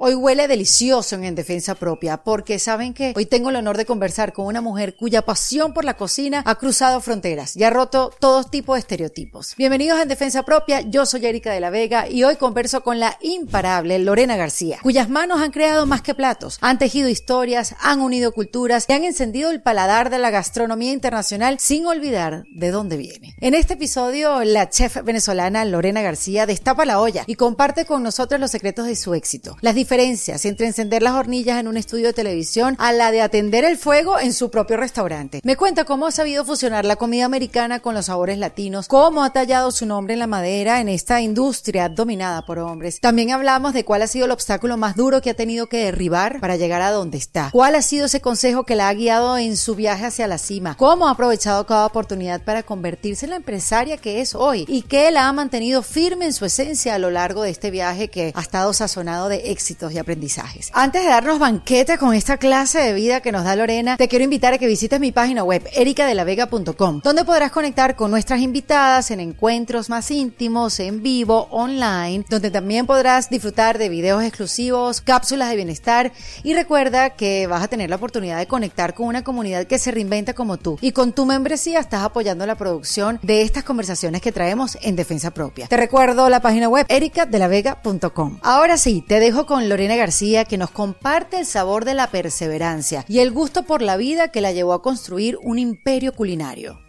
Hoy huele delicioso en En Defensa Propia, porque saben que hoy tengo el honor de conversar con una mujer cuya pasión por la cocina ha cruzado fronteras y ha roto todo tipo de estereotipos. Bienvenidos a En Defensa Propia, yo soy Erika de la Vega y hoy converso con la imparable Lorena García, cuyas manos han creado más que platos, han tejido historias, han unido culturas y han encendido el paladar de la gastronomía internacional sin olvidar de dónde viene. En este episodio, la chef venezolana Lorena García destapa la olla y comparte con nosotros los secretos de su éxito. Diferencias entre encender las hornillas en un estudio de televisión a la de atender el fuego en su propio restaurante. Me cuenta cómo ha sabido fusionar la comida americana con los sabores latinos, cómo ha tallado su nombre en la madera en esta industria dominada por hombres. También hablamos de cuál ha sido el obstáculo más duro que ha tenido que derribar para llegar a donde está. ¿Cuál ha sido ese consejo que la ha guiado en su viaje hacia la cima? ¿Cómo ha aprovechado cada oportunidad para convertirse en la empresaria que es hoy? ¿Y qué la ha mantenido firme en su esencia a lo largo de este viaje que ha estado sazonado de éxito? Y aprendizajes. Antes de darnos banquete con esta clase de vida que nos da Lorena, te quiero invitar a que visites mi página web ericadelavega.com, donde podrás conectar con nuestras invitadas en encuentros más íntimos, en vivo, online, donde también podrás disfrutar de videos exclusivos, cápsulas de bienestar y recuerda que vas a tener la oportunidad de conectar con una comunidad que se reinventa como tú y con tu membresía estás apoyando la producción de estas conversaciones que traemos en defensa propia. Te recuerdo la página web ericadelavega.com. Ahora sí, te dejo con Lorena García que nos comparte el sabor de la perseverancia y el gusto por la vida que la llevó a construir un imperio culinario.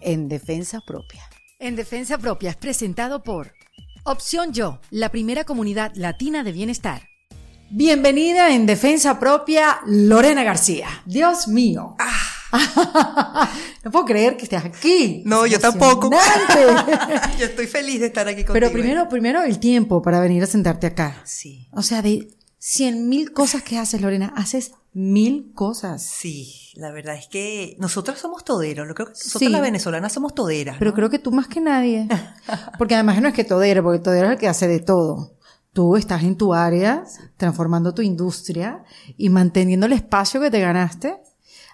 En defensa propia. En defensa propia es presentado por Opción Yo, la primera comunidad latina de bienestar. Bienvenida en defensa propia, Lorena García. Dios mío. no puedo creer que estés aquí. No, yo tampoco. yo estoy feliz de estar aquí contigo. Pero primero, primero el tiempo para venir a sentarte acá. Sí. O sea, de cien mil cosas que haces, Lorena, haces mil cosas. Sí, la verdad es que nosotras somos toderos. Yo creo que nosotros Sí. las venezolanas somos toderas. Pero ¿no? creo que tú más que nadie. Porque además no es que todero, porque todero es el que hace de todo. Tú estás en tu área, transformando tu industria y manteniendo el espacio que te ganaste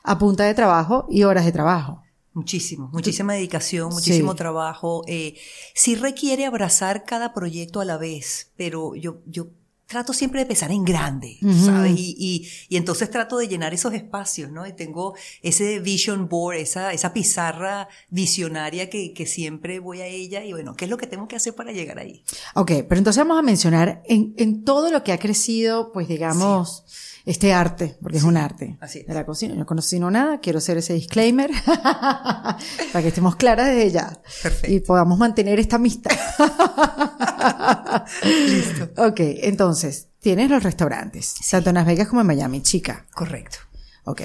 a punta de trabajo y horas de trabajo. Muchísimo, muchísima dedicación, Sí. muchísimo trabajo. Eh, sí requiere abrazar cada proyecto a la vez, pero yo, yo trato siempre de pensar en grande. ¿sabes? Y, y, y entonces trato de llenar esos espacios, ¿no? Y tengo ese vision board, esa, esa pizarra visionaria que, que siempre voy a ella y bueno, ¿qué es lo que tengo que hacer para llegar ahí? Ok, pero entonces vamos a mencionar en, en todo lo que ha crecido, pues digamos, este arte, porque es un arte así es. de la cocina. Yo no cocino nada, quiero hacer ese disclaimer para que estemos claras desde ya Perfecto. y podamos mantener esta amistad. Listo. ok, entonces, tienes los restaurantes, tanto en Las Vegas como en Miami, chica. Correcto. Ok.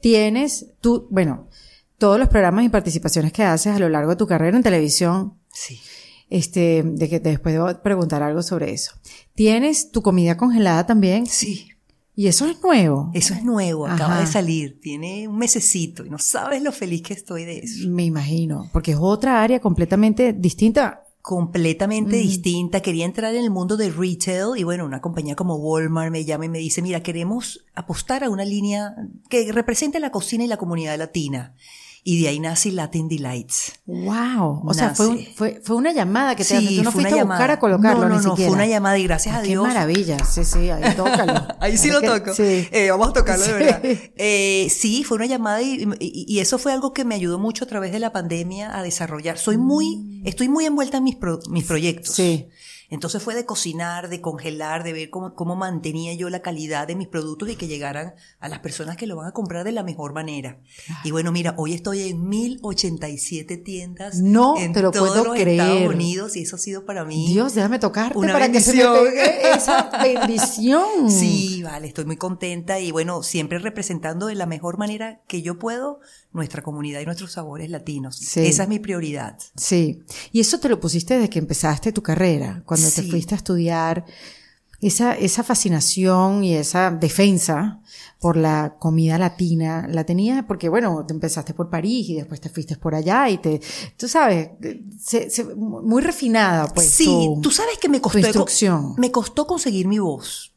Tienes tú, bueno, todos los programas y participaciones que haces a lo largo de tu carrera en televisión, Sí. este, de que después debo preguntar algo sobre eso. Tienes tu comida congelada también. Sí. Y eso es nuevo. Eso es nuevo, acaba Ajá. de salir, tiene un mesecito y no sabes lo feliz que estoy de eso. Me imagino, porque es otra área completamente distinta. completamente distinta. Quería entrar en el mundo de retail y bueno, una compañía como Walmart me llama y me dice, mira, queremos apostar a una línea que represente la cocina y la comunidad latina. Y de ahí nace Latin Delights. Wow. O sea, fue, un- fue, fue una llamada que te Sí. Tú no fuiste a buscar a colocarlo No, no, ni no, siquiera. fue una llamada y gracias a Qué Dios. maravilla. Sí, sí, ahí tócalo. Ahí sí lo toco. Sí. Eh, vamos a tocarlo de Sí. verdad. Eh, sí, fue una llamada y, y- y eso fue algo que me ayudó mucho a través de la pandemia a desarrollar. Soy muy, estoy muy envuelta en mis, pro- mis proyectos. Mm. Sí. Entonces fue de cocinar, de congelar, de ver cómo, cómo mantenía yo la calidad de mis productos y que llegaran a las personas que lo van a comprar de la mejor manera. Y bueno, mira, hoy estoy en 1087 tiendas No en te lo todos puedo los creer. Estados Unidos y eso ha sido para mí. Dios, déjame tocarte Una para que se me bendición. pegue esa bendición. Sí, vale, estoy muy contenta y bueno, siempre representando de la mejor manera que yo puedo nuestra comunidad y nuestros sabores latinos. Sí. Esa es mi prioridad. Sí. Y eso te lo pusiste desde que empezaste tu carrera, cuando te Sí. fuiste a estudiar. Esa, esa fascinación y esa defensa por la comida latina, la tenías porque, bueno, te empezaste por París y después te fuiste por allá y te, tú sabes, se- se- muy refinada, pues. sí, tu- tú sabes que me costó, instrucción. me costó conseguir mi voz.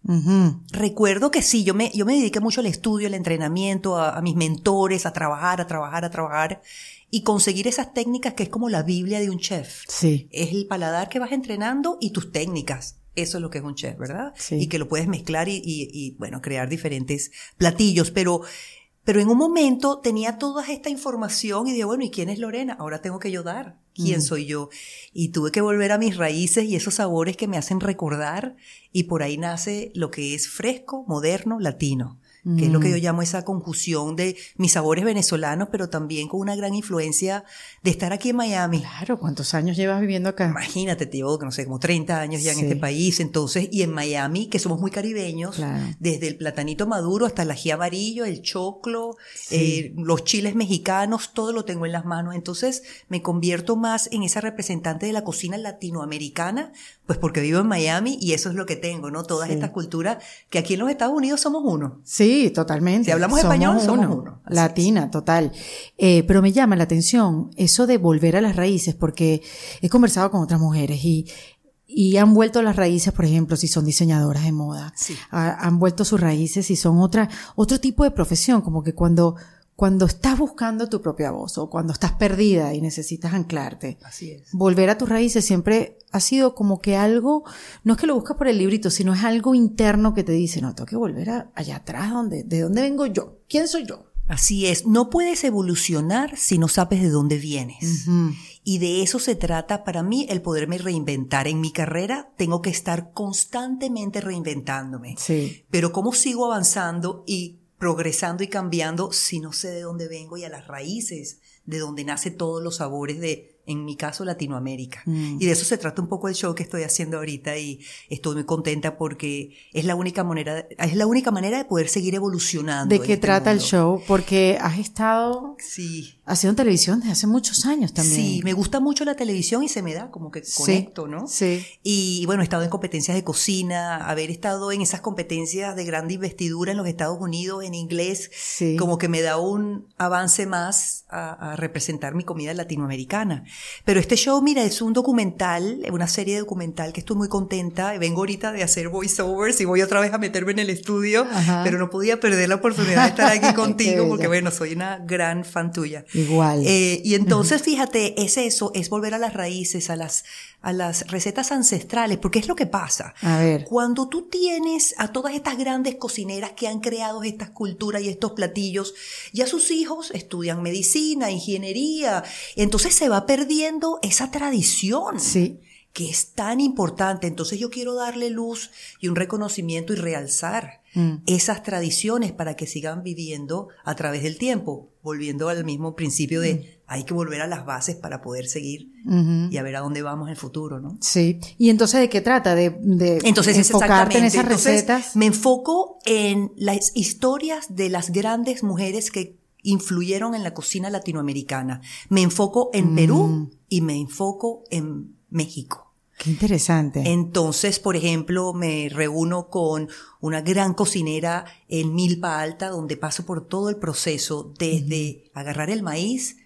Recuerdo que sí, yo me, yo me dediqué mucho al estudio, al entrenamiento, a, a mis mentores, a trabajar, a trabajar, a trabajar y conseguir esas técnicas que es como la Biblia de un chef. Sí. Es el paladar que vas entrenando y tus técnicas. Eso es lo que es un chef, ¿verdad? Sí. Y que lo puedes mezclar y, y- y, bueno, crear diferentes platillos. Pero, pero en un momento tenía toda esta información y dije, bueno, ¿y quién es Lorena? Ahora tengo que yo dar. ¿Quién soy yo? Y tuve que volver a mis raíces y esos sabores que me hacen recordar. Y por ahí nace lo que es fresco, moderno, latino. Que es lo que yo llamo esa conjunción de mis sabores venezolanos, pero también con una gran influencia de estar aquí en Miami. Claro, ¿cuántos años llevas viviendo acá? Imagínate, te llevo, no sé, como 30 años ya en este país, entonces, y en Miami, que somos muy caribeños, Claro. desde el platanito maduro hasta el ají amarillo, el choclo, eh, los chiles mexicanos, todo lo tengo en las manos. Entonces, me convierto más en esa representante de la cocina latinoamericana, pues porque vivo en Miami y eso es lo que tengo, ¿no? Todas Sí. estas culturas que aquí en los Estados Unidos somos uno. Sí, totalmente. Si hablamos español, somos uno. Latina, total. Eh, pero me llama la atención eso de volver a las raíces, porque he conversado con otras mujeres y, y han vuelto a las raíces, por ejemplo, si son diseñadoras de moda. Sí. Ha- han vuelto sus raíces y son otra, otro tipo de profesión, como que cuando, cuando estás buscando tu propia voz o cuando estás perdida y necesitas anclarte. Así es. Volver a tus raíces siempre ha sido como que algo, no es que lo buscas por el librito, sino es algo interno que te dice, no, tengo que volver a- allá atrás, donde, ¿de dónde vengo yo? ¿Quién soy yo? Así es, no puedes evolucionar si no sabes de dónde vienes. Y de eso se trata para mí el poderme reinventar. En mi carrera tengo que estar constantemente reinventándome. Sí. Pero ¿cómo sigo avanzando y progresando y cambiando si no sé de dónde vengo y a las raíces de donde nace todos los sabores de, en mi caso, Latinoamérica? Mm. Y de eso se trata un poco el show que estoy haciendo ahorita y estoy muy contenta porque es la única manera, es la única manera de poder seguir evolucionando. ¿De qué este trata el show? Porque has estado Sí. Ha sido en televisión desde hace muchos años también. Sí, me gusta mucho la televisión y se me da como que conecto, ¿no? Sí. Y bueno, he estado en competencias de cocina, haber estado en esas competencias de gran investidura en los Estados Unidos en inglés, Sí. como que me da un avance más a, a representar mi comida latinoamericana. Pero este show, mira, es un documental, una serie documental que estoy muy contenta. Vengo ahorita de hacer voiceovers y voy otra vez a meterme en el estudio, Ajá. pero no podía perder la oportunidad de estar aquí contigo porque bueno, soy una gran fan tuya. Igual. Eh, y entonces, fíjate, es eso, es volver a las raíces, a las, a las recetas ancestrales, porque es lo que pasa. A ver. Cuando tú tienes a todas estas grandes cocineras que han creado estas culturas y estos platillos, ya sus hijos estudian medicina, ingeniería, entonces se va perdiendo esa tradición Sí. que es tan importante. Entonces yo quiero darle luz y un reconocimiento y realzar Mm. esas tradiciones para que sigan viviendo a través del tiempo, volviendo al mismo principio de Mm. hay que volver a las bases para poder seguir y a ver a dónde vamos en el futuro, ¿no? Sí. ¿Y entonces de qué trata? De, de Entonces, es enfocarte en esas Entonces, recetas. me enfoco en las historias de las grandes mujeres que influyeron en la cocina latinoamericana. Me enfoco en Mm. Perú y me enfoco en México. Qué interesante. Entonces, por ejemplo, me reúno con una gran cocinera en Milpa Alta, donde paso por todo el proceso, desde agarrar el maíz,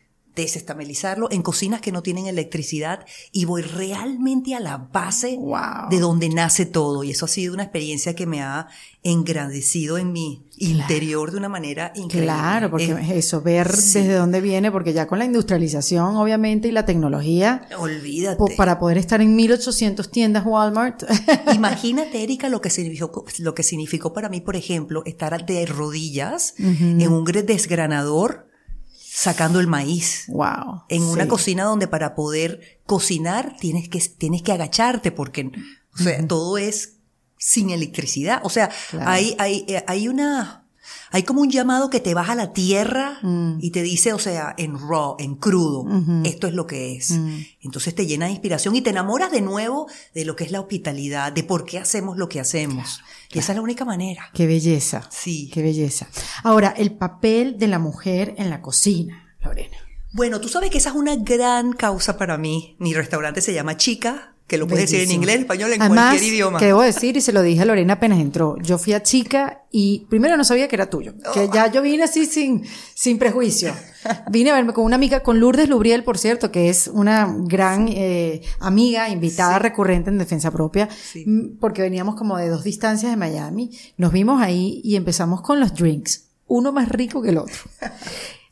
desestabilizarlo en cocinas que no tienen electricidad y voy realmente a la base Wow. de donde nace todo. Y eso ha sido una experiencia que me ha engrandecido en mi interior de una manera increíble. Claro, porque Eh, es eso, ver sí. desde dónde viene, porque ya con la industrialización, obviamente, y la tecnología, olvídate. para poder estar en 1800 tiendas Walmart. Imagínate, Erika, lo que significó, lo que significó para mí, por ejemplo, estar de rodillas en un desgranador sacando el maíz. wow. En una cocina donde para poder cocinar tienes que, tienes que agacharte porque o sea, todo es sin electricidad. O sea, Claro. hay, hay, eh, hay una, hay como un llamado que te baja a la tierra Mm. y te dice, o sea, en raw, en crudo, esto es lo que es. Mm. Entonces te llena de inspiración y te enamoras de nuevo de lo que es la hospitalidad, de por qué hacemos lo que hacemos. Y esa es la única manera. Qué belleza. Sí. Qué belleza. Ahora, el papel de la mujer en la cocina, Lorena. Bueno, tú sabes que esa es una gran causa para mí. Mi restaurante se llama Chica, que lo puedes decir en inglés, en español, en Además, cualquier idioma. que debo decir, y se lo dije a Lorena apenas entró, yo fui a chica y primero no sabía que era tuyo, que ya yo vine así sin, sin prejuicio. Vine a verme con una amiga, con Lourdes Lubriel, por cierto, que es una gran eh, amiga, invitada recurrente en Defensa Propia, Sí. mm, porque veníamos como de dos distancias de Miami, nos vimos ahí y empezamos con los drinks, uno más rico que el otro.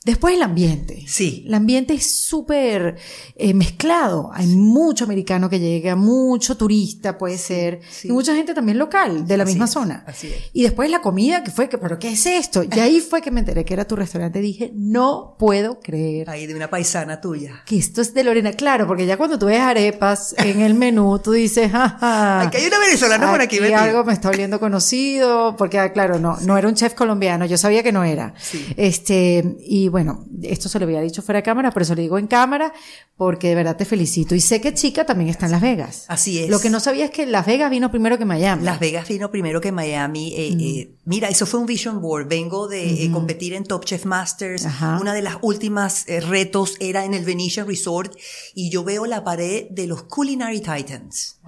Después el ambiente. Sí. El ambiente es súper eh, mezclado. Hay mucho americano que llega, mucho turista puede ser, sí. y mucha gente también local, de la Así misma es, zona. así es. Y después la comida, que fue, que, pero ¿qué es esto? Y ahí fue que me enteré que era tu restaurante. Dije, no puedo creer Ahí de una paisana tuya. que esto es de Lorena. Claro, porque ya cuando tú ves arepas en el menú, tú dices, jaja. Aquí hay una venezolana por aquí, aquí algo me está oliendo conocido, porque ah, claro, no, no era un chef colombiano, yo sabía que no era. Sí. Este, y bueno, esto se lo había dicho fuera de cámara, por eso lo digo en cámara, porque de verdad te felicito. Y sé que Chica también está en Las Vegas. Así es. Lo que no sabía es que Las Vegas vino primero que Miami. Las Vegas vino primero que Miami. eh, Mm. eh, mira, eso fue un vision board. Vengo de eh, competir en Top Chef Masters. Ajá. Una de las últimas retos era en el Venetian Resort y yo veo la pared de los Culinary Titans.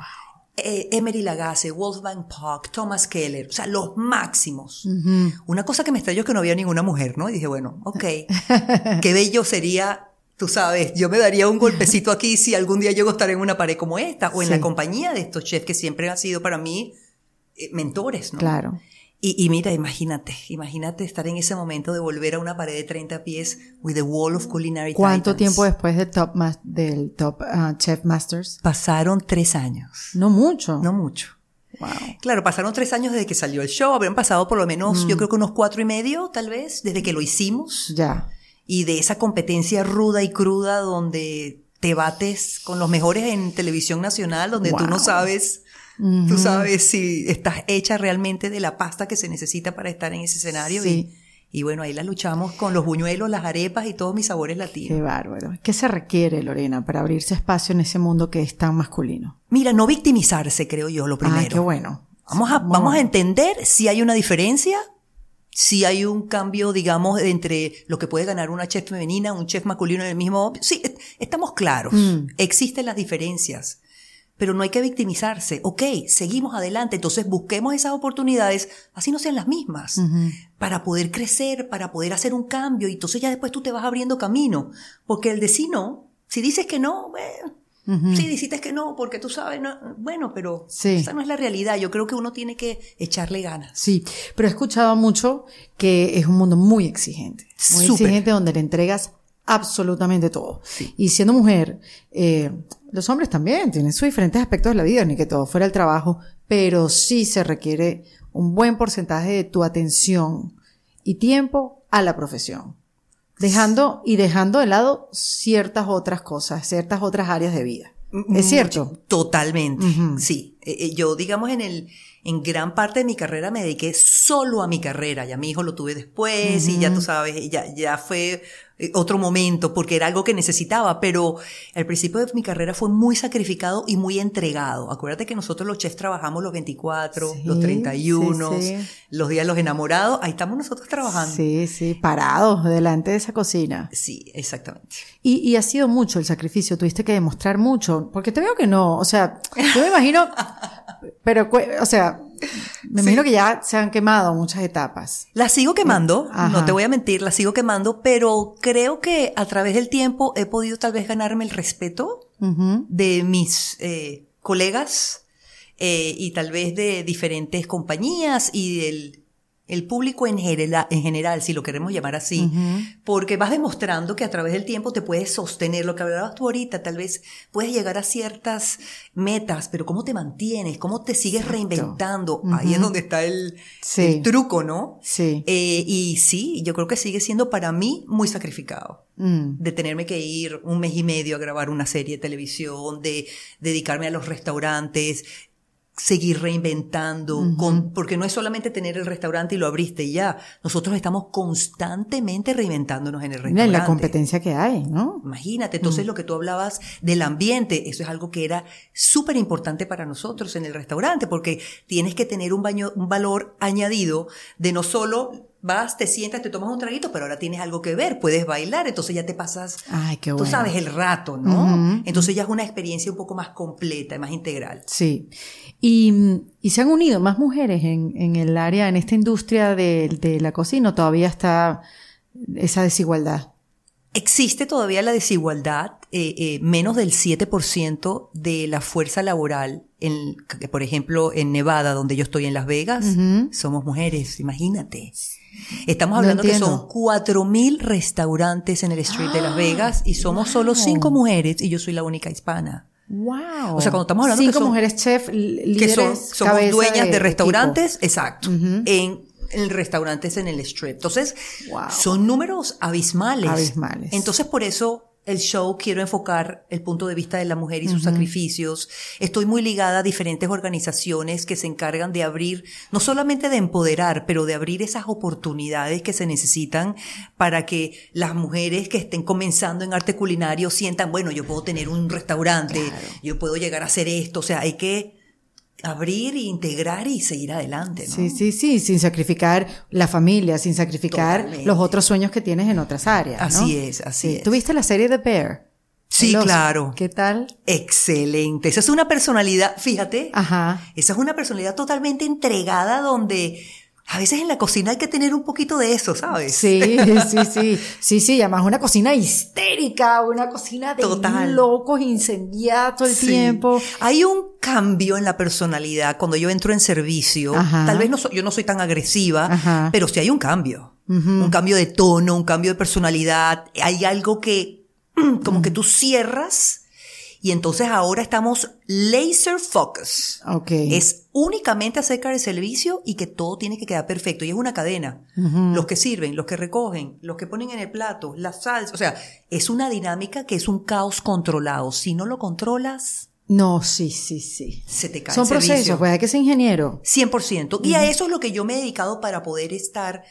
Eh, Emery Lagasse, Wolfgang Puck, Thomas Keller, o sea, los máximos. Una cosa que me extrañó es que no había ninguna mujer, ¿no? Y dije, bueno, ok, qué bello sería, tú sabes, yo me daría un golpecito aquí si algún día llego a estar en una pared como esta o en Sí. la compañía de estos chefs que siempre han sido para mí eh, mentores, ¿no? Claro. Y, y mira, imagínate, imagínate estar en ese momento de volver a una pared de 30 pies with the wall of culinary ¿Cuánto titans. tiempo después del Top, del top ah, Chef Masters? Pasaron tres años, No mucho. no mucho. Wow. Claro, pasaron tres años desde que salió el show, habrían pasado por lo menos, Mm. yo creo que unos cuatro y medio, tal vez, desde que lo hicimos. Ya. Y de esa competencia ruda y cruda donde te bates con los mejores en televisión nacional, donde tú no Tú sabes si estás hecha realmente de la pasta que se necesita para estar en ese escenario. Sí. Y, y bueno, ahí la luchamos con los buñuelos, las arepas y todos mis sabores Qué latinos. bárbaro. ¿Qué se requiere, Lorena, para abrirse espacio en ese mundo que es tan masculino? Mira, no victimizarse, creo yo, lo primero. Ah, qué bueno. Vamos a, vamos a entender si hay una diferencia, sí hay un cambio, digamos, entre lo que puede ganar una chef femenina, un chef masculino en el mismo. Sí, estamos claros. Mm. Existen las diferencias. Pero no hay que victimizarse. Ok, seguimos adelante. Entonces busquemos esas oportunidades, así no sean las mismas, para poder crecer, para poder hacer un cambio. Y entonces ya después tú te vas abriendo camino. Porque el de sí no, si dices que no, bueno, Sí, dijiste que no, porque tú sabes, no, bueno, pero Sí. esa no es la realidad. Yo creo que uno tiene que echarle ganas. Sí, pero he escuchado mucho que es un mundo muy exigente. Muy Súper. exigente donde le entregas absolutamente todo. Y siendo mujer, eh, los hombres también tienen sus diferentes aspectos de la vida, ni que todo fuera el trabajo, pero sí se requiere un buen porcentaje de tu atención y tiempo a la profesión. Dejando y dejando de lado ciertas otras cosas, ciertas otras áreas de vida. ¿Es cierto? Totalmente, sí. Eh, eh, yo, digamos, en el, en gran parte de mi carrera me dediqué solo a mi carrera. Ya mi hijo lo tuve después y ya tú sabes, ya, ya fue eh, otro momento porque era algo que necesitaba, pero al principio de mi carrera fue muy sacrificado y muy entregado. Acuérdate que nosotros los chefs trabajamos los 24, Sí, los 31, sí, sí. los días de los enamorados, ahí estamos nosotros trabajando. Sí, sí, parados delante de esa cocina. Sí, exactamente. Y, y ha sido mucho el sacrificio, tuviste que demostrar mucho, porque te veo que no, o sea, yo me imagino, pero, o sea, me imagino que ya se han quemado muchas etapas. La sigo quemando, Ajá. no te voy a mentir, la sigo quemando, pero creo que a través del tiempo he podido tal vez ganarme el respeto Ujú. de mis eh, colegas eh, y tal vez de diferentes compañías y del el público en, general, en general, si lo queremos llamar así, porque vas demostrando que a través del tiempo te puedes sostener lo que hablabas tú ahorita, tal vez puedes llegar a ciertas metas, pero ¿cómo te mantienes? ¿Cómo te sigues reinventando? Ahí es donde está el, Sí. el truco, ¿no? Sí. Eh, y sí, yo creo que sigue siendo para mí muy sacrificado. Mm. De tenerme que ir un mes y medio a grabar una serie de televisión, de dedicarme a los restaurantes, seguir reinventando, con, porque no es solamente tener el restaurante y lo abriste y ya. Nosotros estamos constantemente reinventándonos en el restaurante. y la competencia que hay, ¿no? Imagínate, entonces lo que tú hablabas del ambiente, eso es algo que era súper importante para nosotros en el restaurante, porque tienes que tener un, baño, un valor añadido de no solo vas, te sientas, te tomas un traguito, pero ahora tienes algo que ver, puedes bailar, entonces ya te pasas, Ay, qué tú bueno. sabes, el rato, ¿no? Entonces ya es una experiencia un poco más completa, más integral. Sí. Y, y se han unido más mujeres en, en el área, en esta industria de, de la cocina, ¿o todavía está esa desigualdad. Existe todavía la desigualdad, eh, eh, menos del 7% de la fuerza laboral, en, por ejemplo, en Nevada, donde yo estoy en Las Vegas, somos mujeres, imagínate. Estamos No hablando que son 4.000 restaurantes en el street de Las Vegas y somos solo 5 mujeres y yo soy la única hispana. Wow. O sea, cuando estamos hablando que Cinco son- mujeres chef, Que líderes, son, somos cabeza dueñas de, restaurantes, exacto, en, en restaurantes en el strip. Entonces, Wow. son números abismales. Abismales. Entonces, por eso el show quiero enfocar el punto de vista de la mujer y sus sacrificios. Estoy muy ligada a diferentes organizaciones que se encargan de abrir, no solamente de empoderar, pero de abrir esas oportunidades que se necesitan para que las mujeres que estén comenzando en arte culinario sientan, bueno, yo puedo tener un restaurante, yo puedo llegar a hacer esto. O sea, hay que abrir, e integrar y seguir adelante, ¿no? Sí, sí, sí, sin sacrificar la familia, sin sacrificar Totalmente. los otros sueños que tienes en otras áreas. ¿no? Así es, así es. ¿Tuviste la serie de Bear? Sí, claro. ¿Qué tal? Excelente. Esa es una personalidad, fíjate, Ajá. esa es una personalidad totalmente entregada donde a veces en la cocina hay que tener un poquito de eso, ¿sabes? Sí, sí, sí. Sí, sí, además una cocina histérica, una cocina de Total. locos, incendiada todo el Sí. tiempo. Hay un cambio en la personalidad cuando yo entro en servicio. Ajá. Tal vez no yo no soy tan agresiva, Ajá. pero sí hay un cambio. Un cambio de tono, un cambio de personalidad. Hay algo que como que tú cierras y entonces ahora estamos laser focus. Ok. Es únicamente acerca del servicio y que todo tiene que quedar perfecto. Y es una cadena. Los que sirven, los que recogen, los que ponen en el plato, la salsa. O sea, es una dinámica que es un caos controlado. Si no lo controlas, No, sí, sí, sí. se te cae Son el procesos, pues hay que ser ingeniero. 100%. Y a eso es lo que yo me he dedicado para poder estar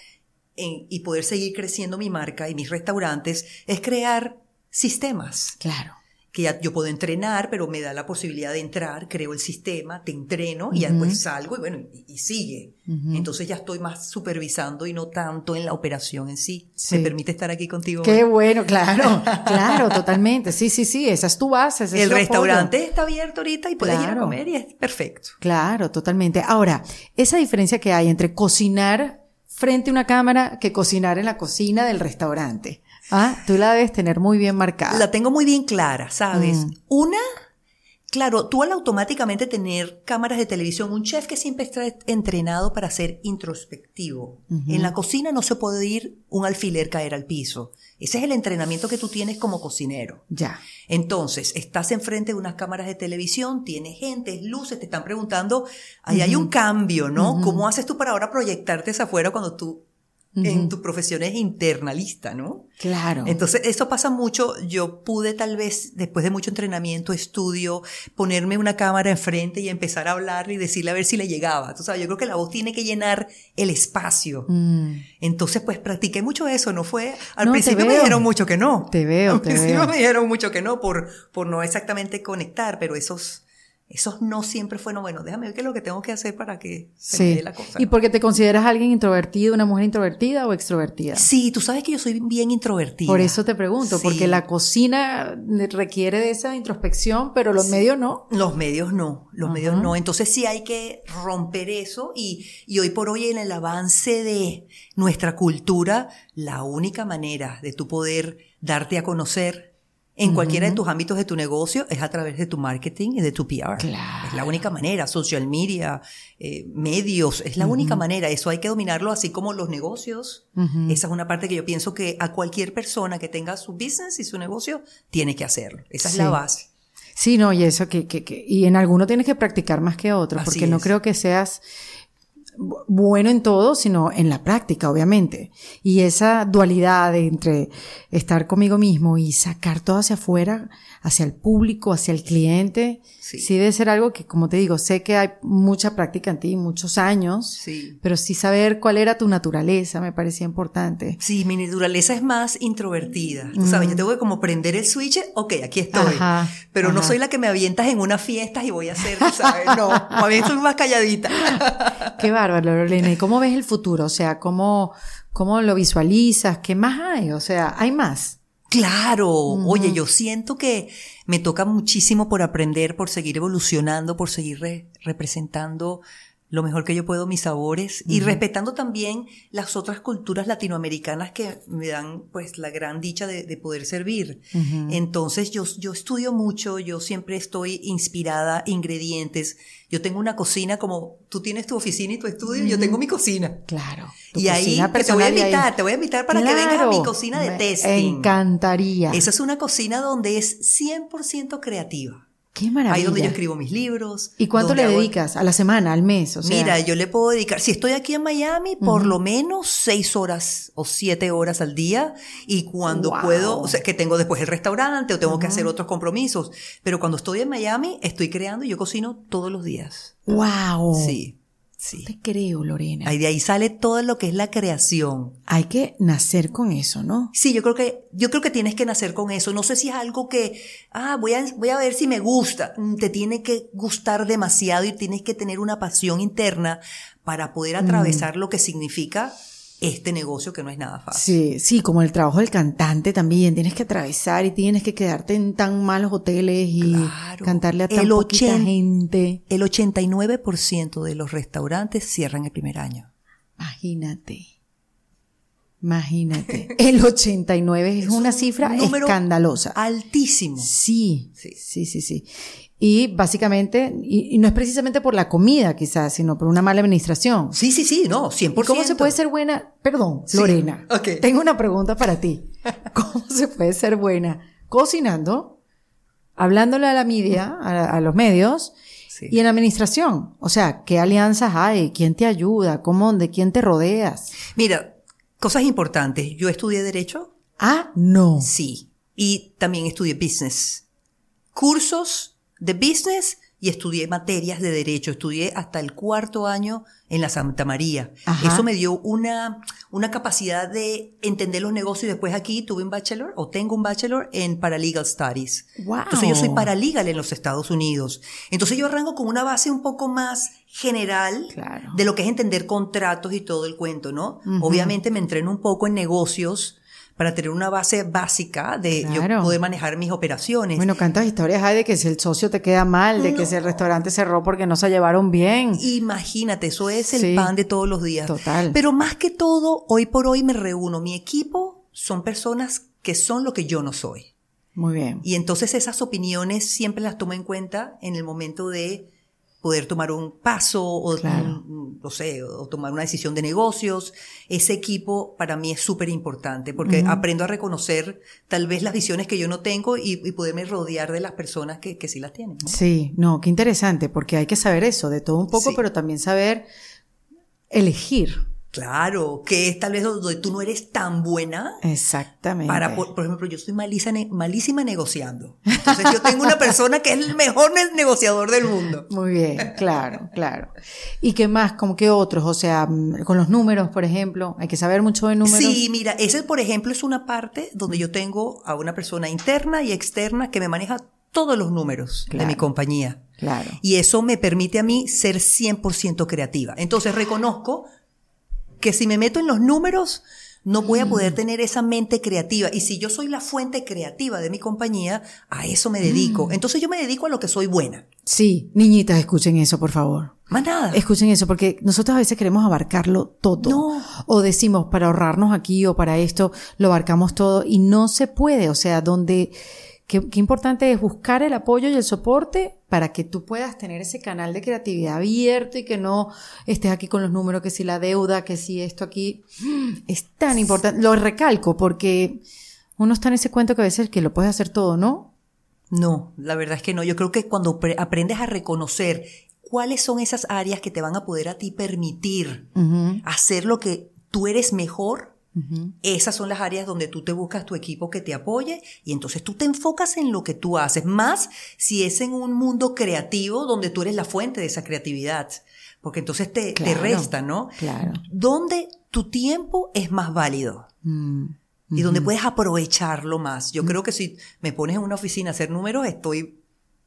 en- y poder seguir creciendo mi marca y mis restaurantes, es crear sistemas Claro. Que ya yo puedo entrenar, pero me da la posibilidad de entrar, creo el sistema, te entreno y después salgo y bueno, y, y sigue. Entonces ya estoy más supervisando y no tanto en la operación en sí. Sí. Me permite estar aquí contigo. Qué hoy. bueno, claro, claro, totalmente. Sí, sí, sí, esa es tu base. ese es el apoyo. restaurante está abierto ahorita y puedes ir a comer y es perfecto. Claro, totalmente. Ahora, esa diferencia que hay entre cocinar frente a una cámara que cocinar en la cocina del restaurante. Ah, tú la debes tener muy bien marcada. La tengo muy bien clara, ¿sabes? Mm. Una, claro, tú al automáticamente tener cámaras de televisión, un chef que siempre está entrenado para ser introspectivo. En la cocina no se puede ir un alfiler caer al piso. Ese es el entrenamiento que tú tienes como cocinero. Ya. Entonces, estás enfrente de unas cámaras de televisión, tienes gente, luces, te están preguntando, ahí hay un cambio, ¿no? ¿Cómo haces tú para ahora proyectarte hacia afuera cuando tú en tu profesión es internalista, ¿no? Claro. Entonces, eso pasa mucho. Yo pude tal vez, después de mucho entrenamiento, estudio, ponerme una cámara enfrente y empezar a hablarle y decirle a ver si le llegaba. Tú sabes, yo creo que la voz tiene que llenar el espacio. Mm, Entonces, pues practiqué mucho eso, ¿no fue? Al No, principio me dijeron mucho que no. Te veo, Al te principio veo. me dijeron mucho que no por, por no exactamente conectar, pero esos, esos no siempre fueron, bueno, déjame ver qué es lo que tengo que hacer para que se me sí. dé la cosa. ¿Y porque te consideras alguien introvertido, una mujer introvertida o extrovertida? Sí, tú sabes que yo soy bien introvertida. Por eso te pregunto, Sí. porque la cocina requiere de esa introspección, pero los medios no. Los medios no, los medios no. Entonces sí hay que romper eso y, y hoy por hoy en el avance de nuestra cultura, la única manera de tu poder darte a conocer en cualquiera de tus ámbitos de tu negocio es a través de tu marketing y de tu PR. Claro. Es la única manera, social media, eh, medios, es la única manera. Eso hay que dominarlo así como los negocios. Esa es una parte que yo pienso que a cualquier persona que tenga su business y su negocio tiene que hacerlo. Esa es la base. Sí, no, y eso que, que, que- y en alguno tienes que practicar más que otro, Así porque no es. creo que seas bueno en todo, sino en la práctica, obviamente. Y esa dualidad entre estar conmigo mismo y sacar todo hacia afuera, hacia el público, hacia el cliente, sí, Sí. debe ser algo que, como te digo, sé que hay mucha práctica en ti, muchos años, Sí. pero sí saber cuál era tu naturaleza me parecía importante. Sí, mi naturaleza es más introvertida. Tú sabes, yo tengo que como prender el switch, ok, aquí estoy. Ajá, Pero no soy la que me avientas en unas fiestas y voy a hacer, sabes, no, más bien soy más calladita. Qué bárbaro, Lorena. ¿Y cómo ves el futuro? O sea, ¿cómo, cómo lo visualizas? ¿Qué más hay? O sea, ¿hay más? Claro, oye, yo siento que me toca muchísimo por aprender, por seguir evolucionando, por seguir re- representando lo mejor que yo puedo mis sabores y respetando también las otras culturas latinoamericanas que me dan pues la gran dicha de, de poder servir. Entonces yo, yo estudio mucho, yo siempre estoy inspirada, ingredientes. Yo tengo una cocina como tú tienes tu oficina y tu estudio, yo tengo mi cocina. Claro. tu Y ahí te voy a ahí- invitar, te voy a invitar para que vengas a mi cocina de me testing. encantaría. Esa es una cocina donde es 100% creativa. Qué maravilla. Ahí donde yo escribo mis libros. ¿Y cuánto le hago- dedicas? ¿A la semana? ¿Al mes? O sea, Mira, yo le puedo dedicar, si estoy aquí en Miami, por lo menos seis horas o siete horas al día. Y cuando Wow. puedo, o sea, que tengo después el restaurante o tengo que hacer otros compromisos. Pero cuando estoy en Miami, estoy creando y yo cocino todos los días. ¡Wow! Sí, sí. Te creo, Lorena. Ahí de ahí sale todo lo que es la creación. Hay que nacer con eso, ¿no? Sí, yo creo que, yo creo que tienes que nacer con eso. No sé si es algo que, ah, voy a, voy a ver si me gusta. Mm, Te tiene que gustar demasiado y tienes que tener una pasión interna para poder atravesar lo que significa este negocio que no es nada fácil. Sí, sí, como el trabajo del cantante también. Tienes que atravesar y tienes que quedarte en tan malos hoteles y Claro. cantarle a tan El poquita gente. El 89% de los restaurantes cierran el primer año. Imagínate. Imagínate. El 89 es, una cifra Un número escandalosa. Altísimo. Sí, Sí. sí, sí, sí. Y básicamente, y, y no es precisamente por la comida quizás, sino por una mala administración. Sí, sí, sí, no, 100%. ¿Y cómo se puede ser buena? Perdón, Sí, Lorena. ok. Tengo una pregunta para ti. ¿Cómo se puede ser buena cocinando, hablándole a la media, a, a los medios, Sí. y en administración? O sea, ¿qué alianzas hay? ¿Quién te ayuda? ¿Cómo? ¿De quién te rodeas? Mira, cosas importantes. Yo estudié Derecho, Ah, no. Sí. Y también estudié business. Cursos de business y estudié materias de derecho. Estudié hasta el cuarto año en la Santa María. Ajá. Eso me dio una, una capacidad de entender los negocios y después aquí tuve un bachelor o tengo un bachelor en Paralegal Studies. Wow. Entonces yo soy paralegal en los Estados Unidos. Entonces yo arranco con una base un poco más general Claro. de lo que es entender contratos y todo el cuento, ¿no? Obviamente me entreno un poco en negocios para tener una base básica de Claro. yo poder manejar mis operaciones. Bueno, cuántas historias hay de que si el socio te queda mal, de que si el restaurante cerró porque no se llevaron bien. Imagínate, eso es el Sí. pan de todos los días. Total. Pero más que todo, hoy por hoy me reúno. Mi equipo son personas que son lo que yo no soy. Muy bien. Y entonces esas opiniones siempre las tomo en cuenta en el momento de poder tomar un paso o, Claro. un- no sé, o tomar una decisión de negocios. Ese equipo para mí es súper importante porque aprendo a reconocer tal vez las visiones que yo no tengo y, y poderme rodear de las personas que, que sí las tienen. ¿no? Sí, no, qué interesante, porque hay que saber eso, de todo un poco, Sí. pero también saber elegir. Claro, que es tal vez donde tú no eres tan buena Exactamente. Para, por, por ejemplo, yo soy malísima, ne- malísima negociando. Entonces yo tengo una persona que es el mejor ne- negociador del mundo. Muy bien, claro, claro. ¿Y qué más? ¿Como que otros? O sea, mm, con los números, por ejemplo, hay que saber mucho de números. Sí, mira, ese por ejemplo es una parte donde yo tengo a una persona interna y externa que me maneja todos los números Claro. de mi compañía. Claro. Y eso me permite a mí ser 100% creativa. Entonces reconozco que si me meto en los números, no voy a poder tener esa mente creativa. Y si yo soy la fuente creativa de mi compañía, a eso me dedico. Entonces yo me dedico a lo que soy buena. Sí, niñitas, escuchen eso, por favor. Más nada. Escuchen eso, porque nosotros a veces queremos abarcarlo todo. No. O decimos, para ahorrarnos aquí o para esto, lo abarcamos todo y no se puede. O sea, donde, qué, qué importante es buscar el apoyo y el soporte para que tú puedas tener ese canal de creatividad abierto y que no estés aquí con los números, que si la deuda, que si esto aquí. Es tan importante. Lo recalco porque uno está en ese cuento que a veces que lo puedes hacer todo, ¿no? No, la verdad es que no. Yo creo que cuando pre- aprendes a reconocer cuáles son esas áreas que te van a poder a ti permitir hacer lo que tú eres mejor, esas son las áreas donde tú te buscas tu equipo que te apoye y entonces tú te enfocas en lo que tú haces, más si es en un mundo creativo donde tú eres la fuente de esa creatividad, porque entonces te, resta, ¿no? Claro. Donde tu tiempo es más válido Mm. y donde puedes aprovecharlo más. Yo creo que si me pones en una oficina a hacer números, estoy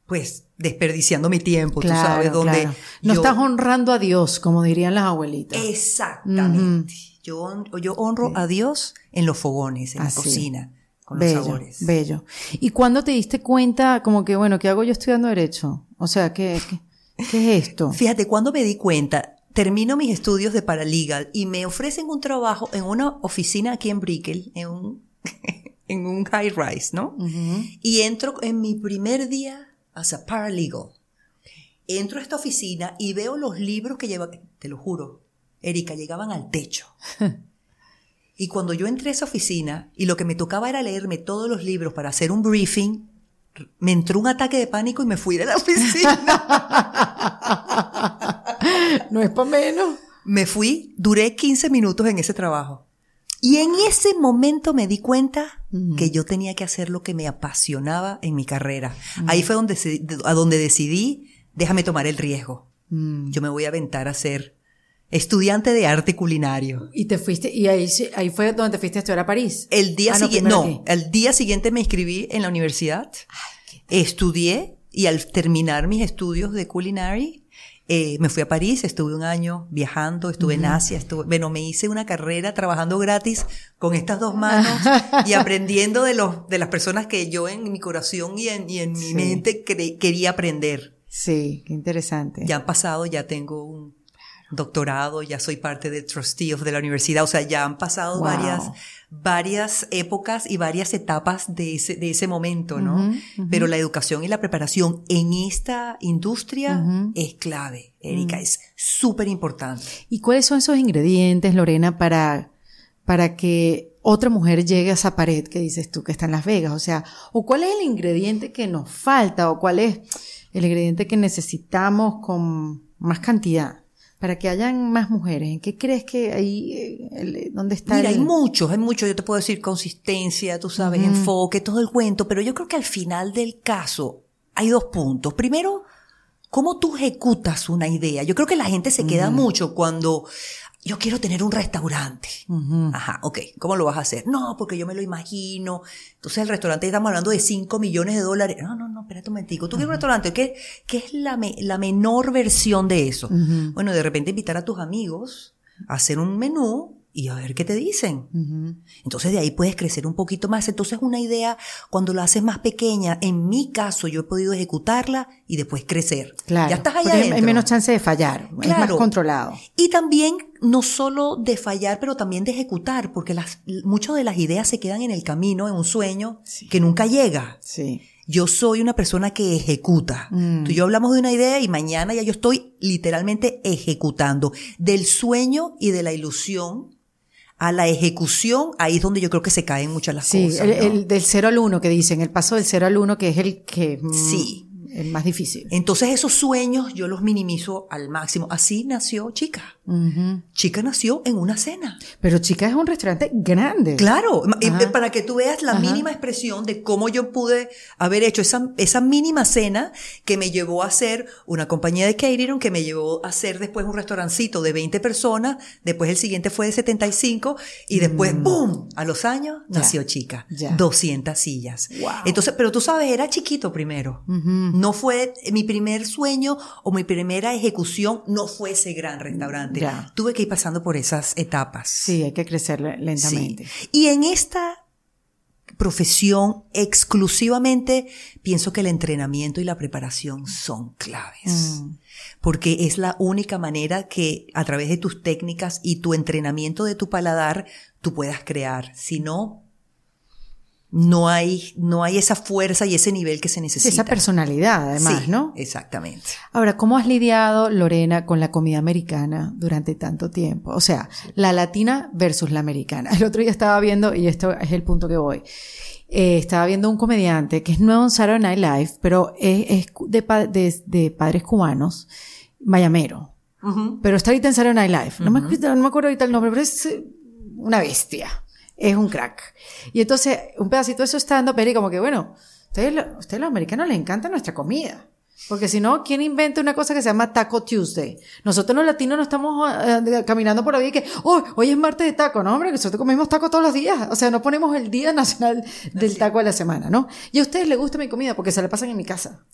pues desperdiciando mi tiempo, tú sabes, donde claro. No yo- estás honrando a Dios, como dirían las abuelitas. Exactamente. Yo, hon- yo honro a Dios en los fogones, en Así. la cocina, con los sabores. bello. ¿Y cuándo te diste cuenta, como que, bueno, ¿qué hago yo estudiando Derecho? O sea, ¿qué, qué, qué es esto? Fíjate, cuando me di cuenta, termino mis estudios de paralegal y me ofrecen un trabajo en una oficina aquí en Brickell, en un, en un high rise, ¿no? Y entro en mi primer día as a paralegal. Entro a esta oficina y veo los libros que llevan, te lo juro, Erika, llegaban al techo. Y cuando yo entré a esa oficina y lo que me tocaba era leerme todos los libros para hacer un briefing, me entró un ataque de pánico y me fui de la oficina. no es para menos. Me fui, duré 15 minutos en ese trabajo. Y en ese momento me di cuenta que yo tenía que hacer lo que me apasionaba en mi carrera. Ahí fue donde, a donde decidí, déjame tomar el riesgo. Mm. Yo me voy a aventar a ser estudiante de arte culinario. Y te fuiste, y ahí, ahí fue donde te fuiste a estudiar a París. El día Ah, no, siguiente, no, aquí. el día siguiente me inscribí en la universidad, estudié y al terminar mis estudios de culinary, eh, me fui a París, estuve un año viajando, estuve en Asia, estuve, bueno, me hice una carrera trabajando gratis con estas dos manos y aprendiendo de los, de las personas que yo en mi corazón y en, y en mi Sí. mente quería aprender. Sí, qué interesante. Ya han pasado, ya tengo un doctorado, ya soy parte del trustee of de la universidad, o sea, ya han pasado Wow. varias, varias épocas y varias etapas de ese, de ese momento, ¿no? Pero la educación y la preparación en esta industria es clave, Erika, es súper importante. ¿Y cuáles son esos ingredientes, Lorena, para, para que otra mujer llegue a esa pared que dices tú que está en Las Vegas? O sea, ¿o cuál es el ingrediente que nos falta? ¿O cuál es el ingrediente que necesitamos con más cantidad? Para que hayan más mujeres. ¿En qué crees que ahí, eh, dónde está Mira, el- hay muchos, hay muchos, yo te puedo decir consistencia, tú sabes, enfoque, todo el cuento, pero yo creo que al final del caso hay dos puntos. Primero, cómo tú ejecutas una idea. Yo creo que la gente se queda mucho cuando yo quiero tener un restaurante. Ajá, ok, ¿cómo lo vas a hacer? No, porque yo me lo imagino. Entonces el restaurante, estamos hablando de 5 millones de dólares. No, no, no, espérate un momentico. ¿Tú quieres un restaurante? ¿Qué, qué es la, me- la menor versión de eso? Bueno, de repente invitar a tus amigos a hacer un menú y a ver qué te dicen. Entonces de ahí puedes crecer un poquito más. Entonces una idea, cuando la haces más pequeña, en mi caso yo he podido ejecutarla y después crecer. Claro. Ya estás allá porque hay- adentro. menos chance de fallar. Es más controlado. Y también no solo de fallar, pero también de ejecutar, porque las, muchas de las ideas se quedan en el camino, en un sueño que nunca llega. Sí. Yo soy una persona que ejecuta. Mm. Tú y yo hablamos de una idea y mañana ya yo estoy literalmente ejecutando. Del sueño y de la ilusión a la ejecución, ahí es donde yo creo que se caen muchas las Sí, cosas. el, ¿no? el del 0 al 1 que dicen, el paso del 0 al 1 que es el que mm, Sí. el más difícil. Entonces esos sueños yo los minimizo al máximo. Así nació Chica. Chica nació en una cena. Pero chica es un restaurante grande. Claro, Ajá. para que tú veas la Ajá. mínima expresión de cómo yo pude haber hecho esa, esa mínima cena que me llevó a hacer una compañía de catering, que me llevó a hacer después un restaurancito de 20 personas, después el siguiente fue de 75 y después, ¡boom! A los años Mm. Ya. nació chica. Ya. 200 sillas. Wow. Entonces, pero tú sabes, era chiquito primero. No fue mi primer sueño o mi primera ejecución, no fue ese gran restaurante. Tuve que ir pasando por esas etapas. Sí, hay que crecer le- lentamente. Sí. Y en esta profesión exclusivamente pienso que el entrenamiento y la preparación son claves. Mm. Porque es la única manera que a través de tus técnicas y tu entrenamiento de tu paladar tú puedas crear. Si no, no hay, no hay esa fuerza y ese nivel que se necesita. esa personalidad, además, Sí, ¿no? Exactamente. Ahora, ¿cómo has lidiado, Lorena, con la comida americana durante tanto tiempo? O sea, la latina versus la americana. El otro día estaba viendo, y esto es el punto que voy, eh, estaba viendo un comediante que es nuevo en Saturday Night Live, pero es, de, pa- de- de padres cubanos, mayamero. Pero está ahorita en Saturday Night Live. No, me, acuerdo- no me acuerdo ahorita el nombre, pero es eh, una bestia. Es un crack. Y entonces, un pedacito de eso estando, pero y como que, bueno, ustedes, lo- ustedes los americanos les encanta nuestra comida. Porque si no, ¿quién inventa una cosa que se llama Taco Tuesday? Nosotros los latinos no estamos eh, caminando por ahí y que, oh, hoy es martes de taco, ¿no, hombre? Que nosotros comemos taco todos los días. O sea, no ponemos el Día Nacional del Taco de la semana, ¿no? Y a ustedes les gusta mi comida porque se la pasan en mi casa.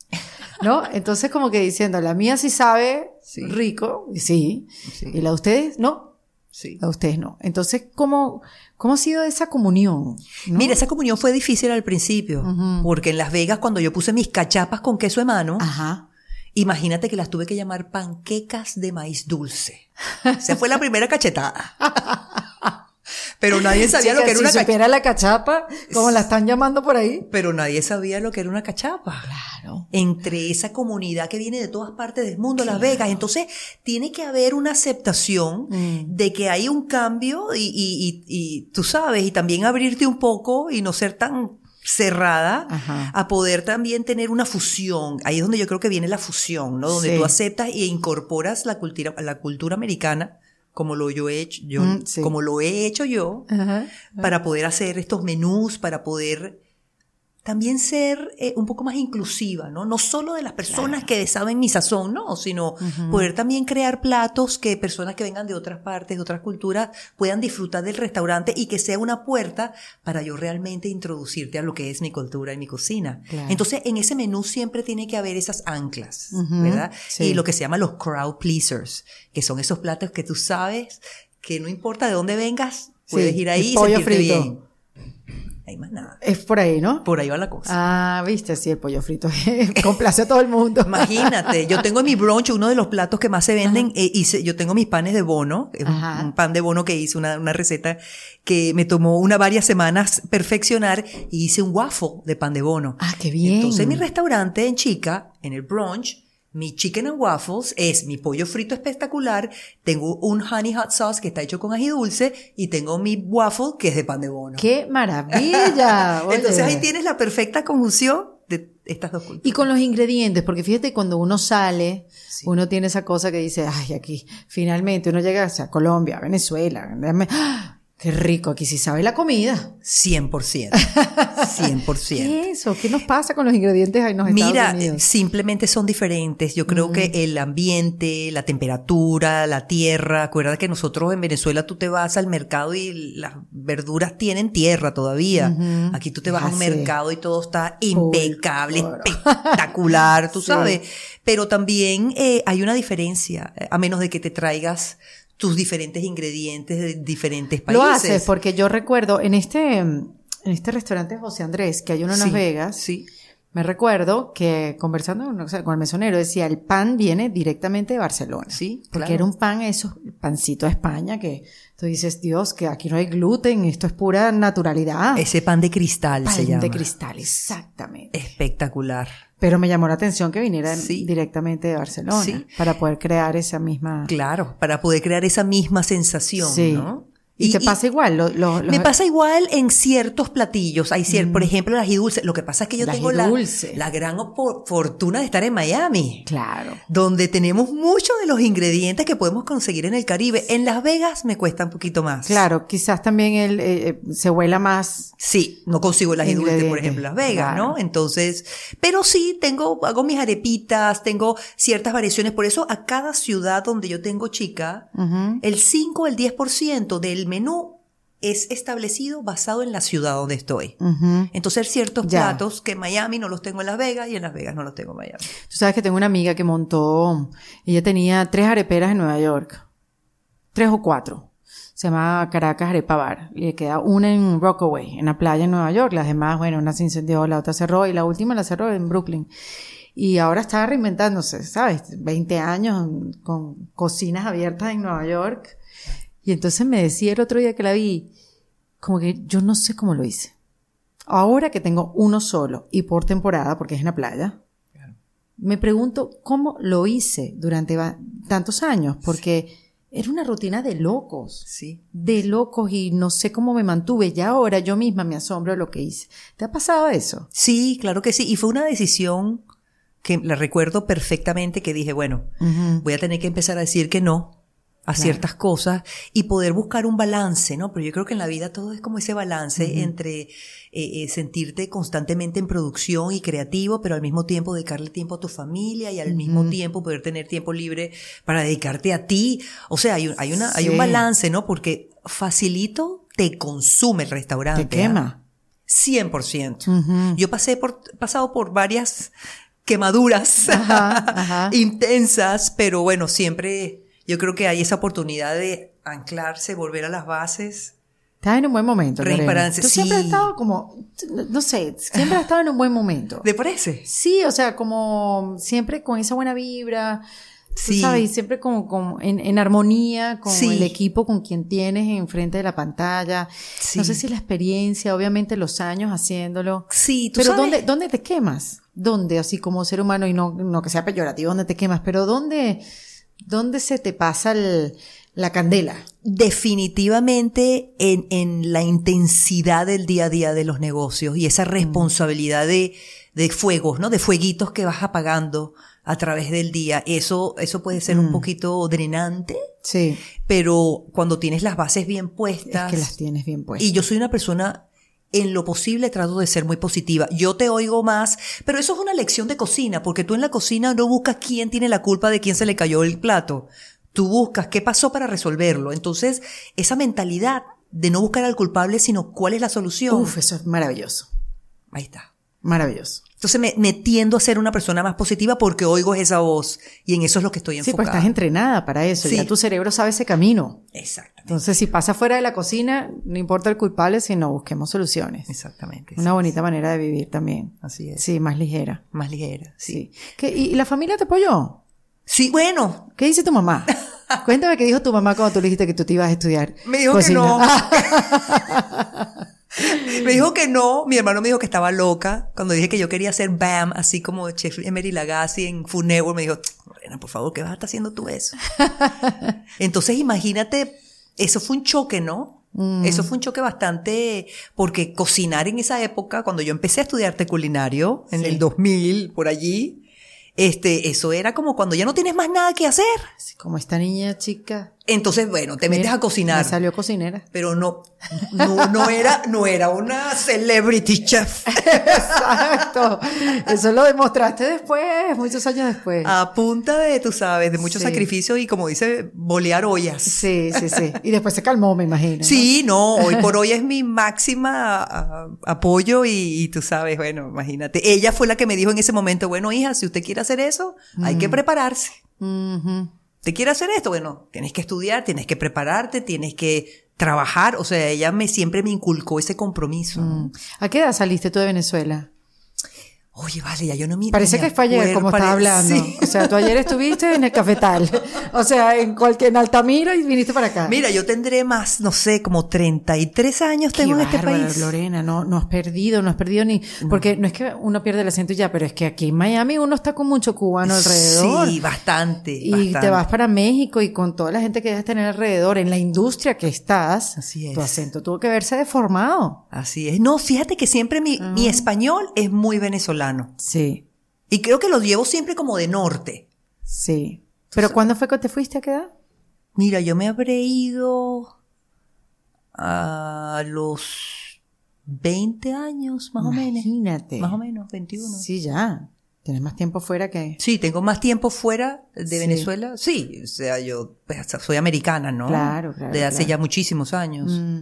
¿No? Entonces, como que diciendo, la mía sí sabe Sí. rico, y sí, Sí. y la de ustedes no. Sí. A ustedes no. Entonces, ¿cómo, cómo ha sido esa comunión? no? Mira, esa comunión fue difícil al principio, porque en Las Vegas cuando yo puse mis cachapas con queso de mano, Ajá. imagínate que las tuve que llamar panquecas de maíz dulce. Esa fue la primera cachetada. Pero nadie sabía lo que era si una cachapa. la cachapa, como la están llamando por ahí. Pero nadie sabía lo que era una cachapa. Claro. Entre esa comunidad que viene de todas partes del mundo, Las Vegas. Entonces, tiene que haber una aceptación Mm. de que hay un cambio y, y, y, y tú sabes, y también abrirte un poco y no ser tan cerrada Ajá. a poder también tener una fusión. Ahí es donde yo creo que viene la fusión, ¿no? Donde Sí. tú aceptas e incorporas la cultura, la cultura americana como lo yo he hecho, yo, Mm, sí. como lo he hecho yo, Ajá. para poder hacer estos menús, para poder también ser eh, un poco más inclusiva, ¿no? No solo de las personas que saben mi sazón, no, sino poder también crear platos que personas que vengan de otras partes, de otras culturas, puedan disfrutar del restaurante y que sea una puerta para yo realmente introducirte a lo que es mi cultura y mi cocina. Claro. Entonces, en ese menú siempre tiene que haber esas anclas, ¿verdad? sí. Y lo que se llama los crowd pleasers, que son esos platos que tú sabes que no importa de dónde vengas, puedes Sí, ir ahí y sentirte frito. bien. Hay más nada. Es por ahí, ¿no? Por ahí va la cosa. Ah, viste, sí, el pollo frito complace a todo el mundo. Imagínate, yo tengo en mi brunch uno de los platos que más se venden, eh, hice- yo tengo mis panes de bono, un, Ajá. un pan de bono que hice, una, una receta que me tomó una varias semanas perfeccionar y hice un waffle de pan de bono. Ah, qué bien. Entonces en mi restaurante en Chica, en el brunch, mi chicken and waffles es mi pollo frito espectacular, tengo un honey hot sauce que está hecho con ají dulce y tengo mi waffle que es de pan de bono. ¡Qué maravilla! Entonces ahí tienes la perfecta conjunción de estas dos culturas. Y con los ingredientes, porque fíjate, cuando uno sale, uno tiene esa cosa que dice, ay, aquí, finalmente uno llega o sea, a Colombia, Venezuela, ¡ah! Qué rico, aquí sí sabe la comida. 100%. 100%. ¿Qué es eso? ¿Qué nos pasa con los ingredientes ahí en los Estados Mira, Unidos? simplemente son diferentes. Yo creo que el ambiente, la temperatura, la tierra. Acuérdate que nosotros en Venezuela tú te vas al mercado y las verduras tienen tierra todavía. Aquí tú te vas a un sí. mercado y todo está impecable, espectacular, tú Sí. sabes. Pero también eh, hay una diferencia, eh, a menos de que te traigas tus diferentes ingredientes de diferentes países. Lo haces porque yo recuerdo en este, en este restaurante José Andrés, que hay uno en Las Sí, Vegas, Sí. me recuerdo que conversando con, o sea, con el mesonero decía, el pan viene directamente de Barcelona. Sí, Porque claro. era un pan, eso, pancito de España, que tú dices, Dios, que aquí no hay gluten, esto es pura naturalidad. Ese pan de cristal pan se llama. de cristal, exactamente. Espectacular. Pero me llamó la atención que viniera Sí. directamente de Barcelona Sí. para poder crear esa misma... Claro, para poder crear esa misma sensación, Sí. ¿no? Y, te pasa igual. lo- lo- los- Me pasa igual en ciertos platillos. Hay cier- por ejemplo, el ají dulce. Lo que pasa es que yo tengo la, la gran fortuna de estar en Miami. Claro. Donde tenemos muchos de los ingredientes que podemos conseguir en el Caribe. En Las Vegas me cuesta un poquito más. Claro, quizás también el, eh, eh, se huela más. Sí, no consigo el ají dulce, por ejemplo, en Las Vegas, claro. ¿no? Entonces, pero sí tengo, hago mis arepitas, tengo ciertas variaciones. Por eso a cada ciudad donde yo tengo chica, Ujú. el 5 o el 10% del menú es establecido basado en la ciudad donde estoy. Ujú. Entonces hay ciertos Ya. platos que en Miami no los tengo en Las Vegas y en Las Vegas no los tengo en Miami. Tú sabes que tengo una amiga que montó, ella tenía tres areperas en Nueva York. Tres o cuatro. Se llama Caracas Arepa Bar. Y le queda una en Rockaway, en la playa en Nueva York. Las demás, bueno, una se incendió, la otra cerró y la última la cerró en Brooklyn. Y ahora está reinventándose, ¿sabes? 20 años con cocinas abiertas en Nueva York. Y entonces me decía el otro día que la vi, como que yo no sé cómo lo hice. Ahora que tengo uno solo y por temporada, porque es en la playa, me pregunto cómo lo hice durante tantos años, porque era una rutina de locos, Sí. de locos y no sé cómo me mantuve. Ya ahora yo misma me asombro de lo que hice. ¿Te ha pasado eso? Sí, claro que sí. Y fue una decisión que la recuerdo perfectamente que dije, bueno, voy a tener que empezar a decir que no a ciertas cosas y poder buscar un balance, ¿no? Pero yo creo que en la vida todo es como ese balance entre eh, eh, sentirte constantemente en producción y creativo, pero al mismo tiempo dedicarle tiempo a tu familia y al mismo tiempo poder tener tiempo libre para dedicarte a ti. O sea, hay un, hay una, hay un balance, ¿no? Porque facilito te consume el restaurante. Te ¿ah? quema. 100%. Ujú. Yo pasé por, pasado por varias quemaduras Ajá, ajá. intensas, pero bueno, siempre yo creo que hay esa oportunidad de anclarse, volver a las bases. Estás en un buen momento. Reimpararse, Tú siempre has sí. estado como, no sé, siempre has estado en un buen momento. ¿Te parece? Sí, o sea, como siempre con esa buena vibra. Sí. sabes, y siempre como, como en, en armonía con Sí. el equipo con quien tienes enfrente de la pantalla. Sí. No sé si la experiencia, obviamente los años haciéndolo. Sí, tú Pero sabes. ¿dónde, ¿dónde te quemas? ¿Dónde, así como ser humano, y no, no que sea peyorativo, dónde te quemas? Pero ¿dónde, dónde se te pasa el- la candela? Definitivamente en, en la intensidad del día a día de los negocios y esa responsabilidad de, de fuegos, ¿no? De fueguitos que vas apagando a través del día. Eso, eso puede ser un poquito drenante, Sí, pero cuando tienes las bases bien es puestas. que las tienes bien puestas. Y yo soy una persona, en lo posible trato de ser muy positiva. Yo te oigo más, pero eso es una lección de cocina, porque tú en la cocina no buscas quién tiene la culpa de quién se le cayó el plato. Tú buscas qué pasó para resolverlo. Entonces, esa mentalidad de no buscar al culpable, sino cuál es la solución. Uf, eso es maravilloso. Ahí está. Maravilloso. Entonces me, me tiendo a ser una persona más positiva porque oigo esa voz y en eso es lo que estoy Sí, pues enfocada. estás entrenada para eso. Sí. Ya tu cerebro sabe ese camino. Exactamente. Entonces, si pasa fuera de la cocina, no importa el culpable, sino busquemos soluciones. Exactamente. Una sí, bonita manera de vivir también. Así es. Sí, más ligera. Más ligera. Sí. Sí. ¿Qué- y, y la familia te apoyó? Sí, bueno, ¿Qué dice tu mamá? Cuéntame qué dijo tu mamá cuando tú le dijiste que tú te ibas a estudiar. Me dijo cocina. que no. me dijo que no. Mi hermano me dijo que estaba loca. Cuando dije que yo quería hacer BAM, así como Chef Emery Lagasse en Food Network, me dijo, Lorena, por favor, ¿qué vas a estar haciendo tú eso? Entonces, imagínate, eso fue un choque, ¿no? Eso fue un choque bastante, porque cocinar en esa época, cuando yo empecé a estudiar arte culinario, en Sí. el 2000, por allí, este, eso era como cuando ya no tienes más nada que hacer. Como esta niña chica Entonces, bueno, te metes Mira, a cocinar. me salió cocinera. Pero no, no, no era, no era una celebrity chef. Exacto. Eso lo demostraste después, muchos años después. A punta de, tú sabes, de mucho Sí. sacrificio y como dice, bolear ollas. Sí, sí, sí. Y después se calmó, me imagino. ¿no? Sí, no, hoy por hoy es mi máxima apoyo y, y tú sabes, bueno, imagínate. Ella fue la que me dijo en ese momento, bueno, hija, si usted quiere hacer eso, hay que prepararse. Ujú. ¿Te quiere hacer esto? Bueno, tienes que estudiar, tienes que prepararte, tienes que trabajar. O sea, ella me siempre me inculcó ese compromiso. Mm. ¿A qué edad saliste tú de Venezuela? Oye, vale, ya yo no me Parece que fue ayer, como estás hablando. Sí. O sea, tú ayer estuviste en el cafetal. O sea, en cualquier, en Altamira y viniste para acá. Mira, yo tendré más, no sé, como 33 años Qué tengo en este país. Lorena, no, no has perdido, no has perdido ni, porque no es que uno pierde el acento ya, pero es que aquí en Miami uno está con mucho cubano alrededor. Sí, bastante. Y bastante. te vas para México y con toda la gente que debes tener alrededor, en la industria que estás, Así es. tu acento tuvo que verse deformado. Así es. No, fíjate que siempre mi, mi español es muy venezolano. Sí, Y creo que lo llevo siempre como de norte. sí. ¿Pero cuándo fue que te fuiste a quedar? Mira, yo me habré ido a los 20 años, más o menos. Imagínate. Más o menos, 21. Sí, ya. Tienes más tiempo fuera que... Sí, tengo más tiempo fuera de Sí. Venezuela. Sí, o sea, yo pues, soy americana, ¿no? Claro, claro, De hace claro. ya muchísimos años. Mm,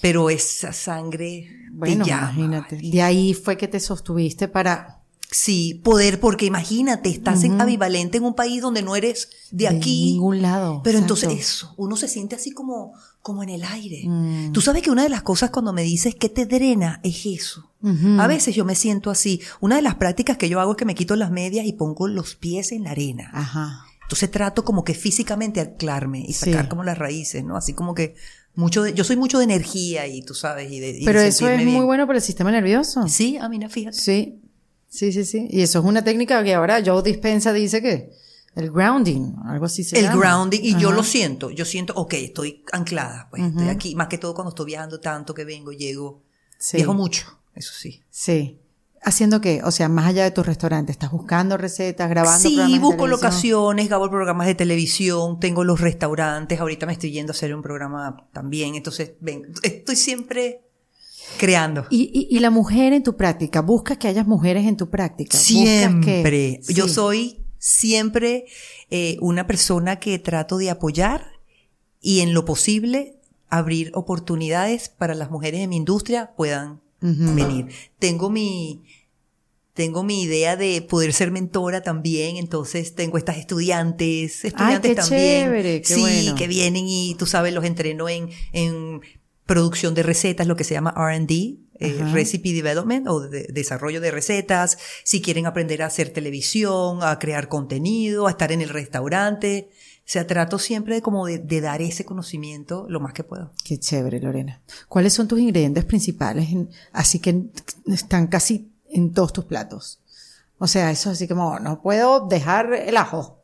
Pero esa sangre bueno, te llama. imagínate. De ahí fue que te sostuviste para... Sí, poder, porque imagínate, estás en ambivalente en un país donde no eres de aquí. ningún lado. Pero exacto. entonces eso, uno se siente así como, como en el aire. Mm. Tú sabes que una de las cosas cuando me dices que te drena es eso. A veces yo me siento así. Una de las prácticas que yo hago es que me quito las medias y pongo los pies en la arena. Ajá. Entonces trato como que físicamente anclarme y Sí. sacar como las raíces, ¿no? Así como que mucho de, yo soy mucho de energía y tú sabes, y de, y de Pero eso es muy bueno para el sistema nervioso. Sí, a mí no, fíjate. Sí, sí, sí, sí. Y eso es una técnica que ahora Joe Dispensa dice que el grounding, algo así se el llama. grounding y yo lo siento, yo siento, ok, estoy anclada, pues estoy aquí, más que todo cuando estoy viajando tanto que vengo, llego, Sí. viajo mucho, eso sí. Sí. ¿Haciendo qué? O sea, más allá de tu restaurante, ¿estás buscando recetas, grabando Sí, programas de busco televisión? locaciones, grabo programas de televisión, tengo los restaurantes, ahorita me estoy yendo a hacer un programa también, entonces ven, estoy siempre creando. ¿Y, y, y la mujer en tu práctica? ¿Buscas que hayas mujeres en tu práctica? ¿Buscas Siempre. que- Yo Sí. soy siempre eh, una persona que trato de apoyar y en lo posible abrir oportunidades para las mujeres de mi industria puedan Venir. Tengo mi tengo mi idea de poder ser mentora también, entonces tengo estas estudiantes, estudiantes qué también. chévere, qué sí, bueno. que vienen y tú sabes, los entreno en, en producción de recetas, lo que se llama R&D, eh. Recipe Development o de- desarrollo de recetas, si quieren aprender a hacer televisión, a crear contenido, a estar en el restaurante. O sea, trato siempre de como de, de dar ese conocimiento lo más que puedo. Qué chévere, Lorena. ¿Cuáles son tus ingredientes principales? en- así que están casi en todos tus platos. O sea, eso así como, no puedo dejar el ajo.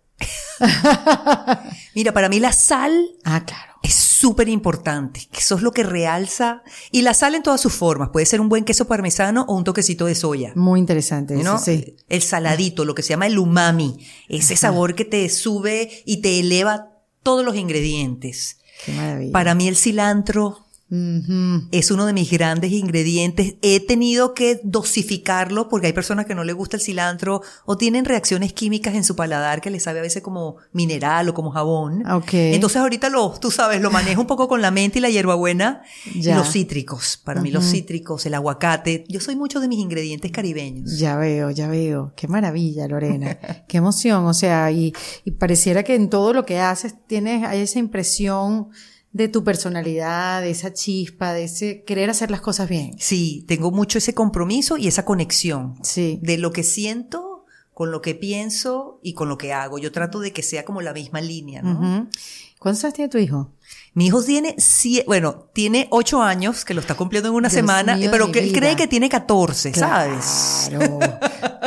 Mira, para mí la sal Ah, claro. Es súper importante, eso es lo que realza. Y la sal en todas sus formas, puede ser un buen queso parmesano o un toquecito de soya. Muy interesante eso, ¿no? sí. El saladito, lo que se llama el umami, ese sabor que te sube y te eleva todos los ingredientes. Qué maravilla. Para mí el cilantro Ujú. es uno de mis grandes ingredientes. He tenido que dosificarlo porque hay personas que no les gusta el cilantro o tienen reacciones químicas en su paladar que les sabe a veces como mineral o como jabón. Ok. Entonces ahorita lo, tú sabes, lo manejo un poco con la mente y la hierbabuena Ya. los cítricos. Para mí los cítricos, el aguacate. Yo soy mucho de mis ingredientes caribeños. Ya veo, ya veo. Qué maravilla, Lorena. Qué emoción. O sea, y, y pareciera que en todo lo que haces tienes, hay esa impresión de tu personalidad, de esa chispa, de ese querer hacer las cosas bien. Sí, tengo mucho ese compromiso y esa conexión Sí. de lo que siento con lo que pienso y con lo que hago. Yo trato de que sea como la misma línea, ¿no? Ujú. ¿Cuántos años tiene tu hijo? Mi hijo tiene, sie- bueno, tiene ocho años, que lo está cumpliendo en una Dios semana, mío pero que él cree que tiene 14, ¿sabes? Claro,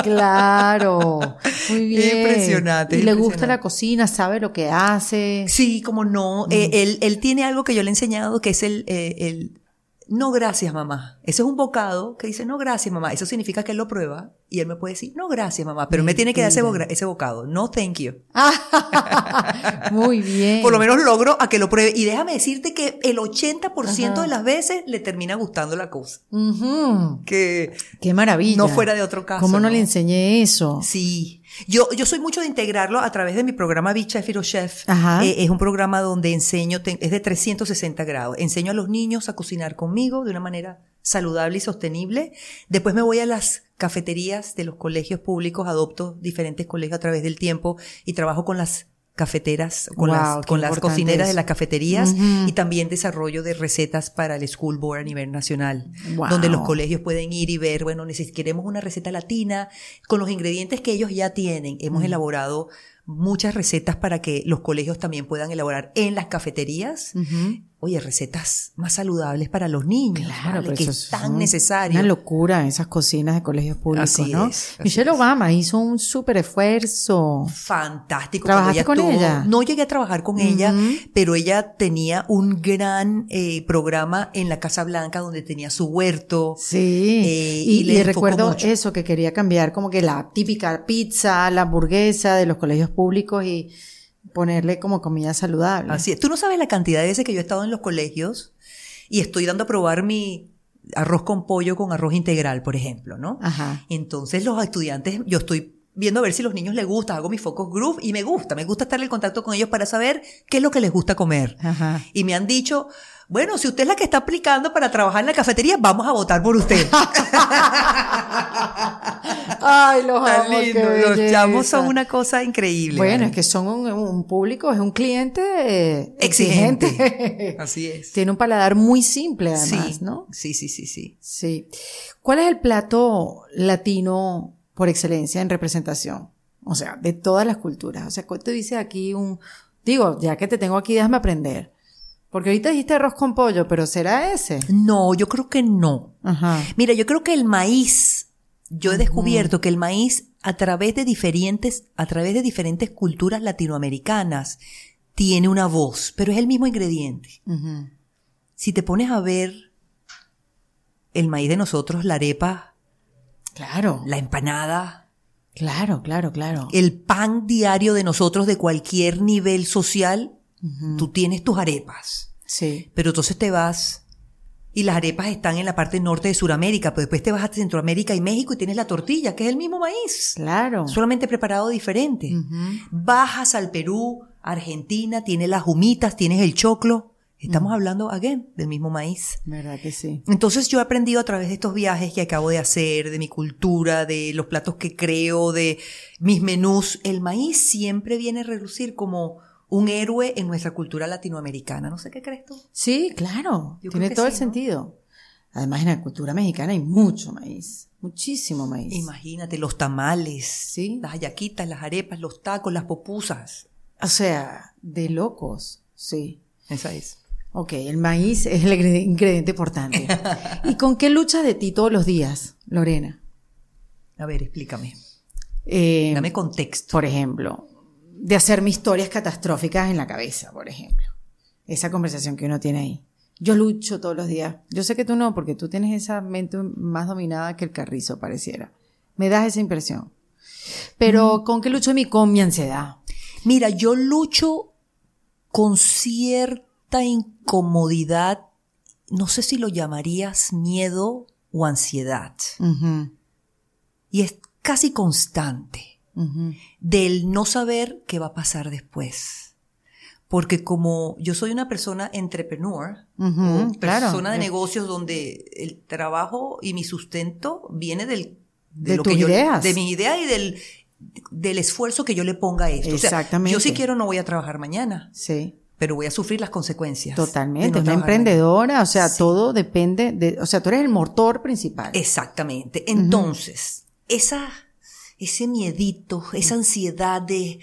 claro. Muy bien. Impresionante, Y le gusta la cocina, sabe lo que hace. Sí, como no. Mm. Eh, él, él tiene algo que yo le he enseñado que es el, eh, el, no gracias mamá. Eso es un bocado que dice no gracias mamá. Eso significa que él lo prueba y él me puede decir no gracias mamá, pero me tiene que dar ese, bocado. No thank you. Muy bien. Por lo menos logro a que lo pruebe. Y déjame decirte que el 80% de las veces le termina gustando la cosa. Ujú. Que Qué maravilla. No fuera de otro caso, ¿Cómo no, ¿no? le enseñé eso? Sí. Yo, yo soy mucho de integrarlo a través de mi programa Big Chef. Eh, es un programa donde enseño, es de 360 grados. Enseño a los niños a cocinar conmigo de una manera saludable y sostenible. Después me voy a las cafeterías de los colegios públicos, adopto diferentes colegios a través del tiempo y trabajo con las cafeteras, con Wow, las, con las cocineras de las cafeterías y también desarrollo de recetas para el School Board a nivel nacional, Wow. donde los colegios pueden ir y ver, bueno, queremos una receta latina con los ingredientes que ellos ya tienen. Hemos elaborado muchas recetas para que los colegios también puedan elaborar en las cafeterías. Oye, recetas más saludables para los niños, Claro, ¿vale? que es tan necesario. Una locura esas cocinas de colegios públicos, Así ¿no? es, así Michelle es. Obama hizo un súper esfuerzo. Fantástico. ¿Trabajaste con ella? No llegué a trabajar con ella, pero ella tenía un gran eh, programa en la Casa Blanca donde tenía su huerto. Sí. Eh, y, y le y recuerdo mucho. eso que quería cambiar, como que la típica pizza, la hamburguesa de los colegios públicos y ponerle como comida saludable. Así es. Tú no sabes la cantidad de veces que yo he estado en los colegios y estoy dando a probar mi arroz con pollo con arroz integral, por ejemplo, ¿no? Ajá. Entonces los estudiantes, yo estoy viendo a ver si los niños les gusta, hago mi focus group y me gusta, me gusta estar en contacto con ellos para saber qué es lo que les gusta comer. Ajá. Y me han dicho, bueno, si usted es la que está aplicando para trabajar en la cafetería, vamos a votar por usted. Ay, los Tan amo, lindo. Los chamos son una cosa increíble. Bueno, ¿vale? es que son un, un público, es un cliente eh, Exigente. exigente. Así es. Tiene un paladar muy simple además, sí, ¿no? sí, sí, sí, sí. Sí. ¿Cuál es el plato latino por excelencia en representación? O sea, de todas las culturas. O sea, ¿cuál te dice aquí un... Digo, ya que te tengo aquí, déjame aprender. Porque ahorita dijiste arroz con pollo, pero ¿será ese? No, yo creo que no. Ajá. Mira, yo creo que el maíz, yo he descubierto que el maíz a través de diferentes, a través de diferentes culturas latinoamericanas tiene una voz, pero es el mismo ingrediente. Si te pones a ver el maíz de nosotros, la arepa, Claro, la empanada, claro, claro, claro. el pan diario de nosotros de cualquier nivel social, tú tienes tus arepas. Sí. Pero entonces te vas y las arepas están en la parte norte de Sudamérica, pero después te vas a Centroamérica y México y tienes la tortilla, que es el mismo maíz, Claro. solamente preparado diferente. Bajas al Perú, Argentina, tienes las humitas, tienes el choclo. Estamos hablando, again, del mismo maíz. ¿Verdad que sí? Entonces yo he aprendido a través de estos viajes que acabo de hacer, de mi cultura, de los platos que creo, de mis menús, el maíz siempre viene a relucir como un héroe en nuestra cultura latinoamericana. No sé qué crees tú. Sí, claro. Yo Tiene todo el sentido. Además, en la cultura mexicana hay mucho maíz. Muchísimo maíz. Imagínate, los tamales, Sí. las hallaquitas, las arepas, los tacos, las popusas. O sea, de locos. Sí. Esa es. Ok, el maíz es el ingre- ingrediente importante. ¿Y con qué luchas de ti todos los días, Lorena? A ver, explícame. Eh, Dame contexto. por ejemplo, de hacerme historias catastróficas en la cabeza, por ejemplo. Esa conversación que uno tiene ahí. Yo lucho todos los días. Yo sé que tú no, porque tú tienes esa mente más dominada que el carrizo, pareciera. Me das esa impresión. Pero, ¿con qué lucho mí? Con mi ansiedad. Mira, yo lucho con cierta incomodidad, no sé si lo llamarías miedo o ansiedad. Y es casi constante del no saber qué va a pasar después. Porque como yo soy una persona entrepreneur, Ujú, o claro. persona de negocios donde el trabajo y mi sustento viene del, De lo tus que yo- ideas. de mi idea y del, del esfuerzo que yo le ponga a esto. O sea, Exactamente. yo si quiero no voy a trabajar mañana, Sí. pero voy a sufrir las consecuencias. Totalmente, no una emprendedora, o sea, Sí. todo depende de, o sea, tú eres el motor principal. Exactamente. Entonces, esa, ese miedito, esa ansiedad de,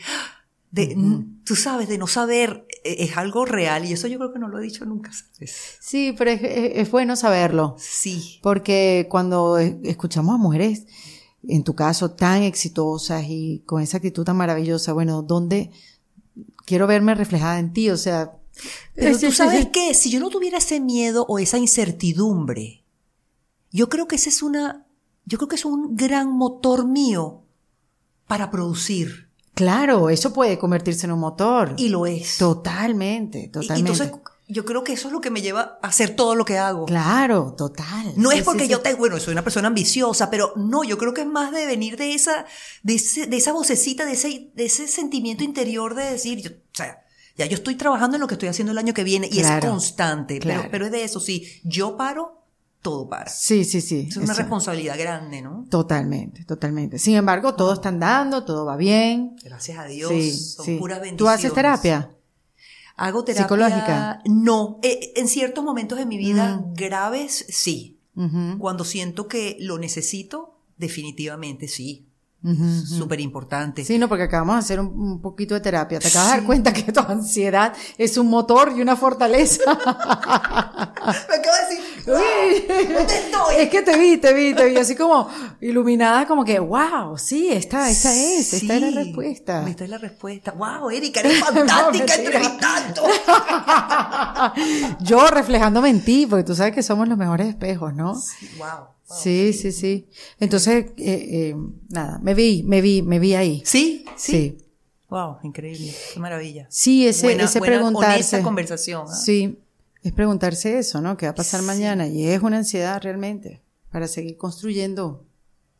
de tú sabes, de no saber, eh, es algo real y eso yo creo que no lo he dicho nunca, ¿sabes? Sí, pero es, es- es bueno saberlo, Sí. porque cuando e- escuchamos a mujeres, en tu caso, tan exitosas y con esa actitud tan maravillosa, bueno, ¿dónde quiero verme reflejada en ti? O sea, Pero tú sabes qué, si yo no tuviera ese miedo o esa incertidumbre, yo creo que ese es una, yo creo que es un gran motor mío para producir. Claro, eso puede convertirse en un motor. Y lo es. Totalmente, Y- totalmente. entonces, yo creo que eso es lo que me lleva a hacer todo lo que hago. claro, total. No Sí, es porque sí, yo sí. te, bueno, soy una persona ambiciosa, pero no, yo creo que es más de venir de esa, de, ese- de esa vocecita, de ese, de ese sentimiento interior de decir, yo, o sea, ya yo estoy trabajando en lo que estoy haciendo el año que viene y Claro, es constante, claro. pero, pero es de eso, sí, yo paro, todo para. Sí, sí, sí. Es una responsabilidad grande, ¿no? Totalmente, totalmente. Sin embargo, todo está andando, todo va bien. Gracias a Dios, Sí, son sí. puras bendiciones. ¿Tú haces terapia? Hago terapia. ¿Psicológica? No, eh, en ciertos momentos de mi vida Mm. graves, sí. Cuando siento que lo necesito, definitivamente sí. ujú. Súper importante. Sí, no, porque acabamos de hacer un, un poquito de terapia. Te acabas de dar cuenta que tu ansiedad es un motor y una fortaleza. Me acabo de decir, "Wow, ¿dónde estoy? Es que te vi, te vi, te vi así como iluminada, como que, wow, sí, esta, esta es, esta es la Sí, respuesta. Esta es la respuesta. Wow, Erika, eres fantástica mentira. entrevistando. Yo reflejándome en ti, porque tú sabes que somos los mejores espejos, ¿no? Wow. wow. Sí, sí, sí. Entonces, eh, eh, nada, me vi, me vi, me vi ahí. ¿Sí? Sí. Sí. Wow, increíble. Qué maravilla. Sí, ese, buena, ese buena, preguntarse. honesta conversación. ¿ah? Sí, es preguntarse eso, ¿no? ¿Qué va a pasar mañana? Y es una ansiedad realmente para seguir construyendo.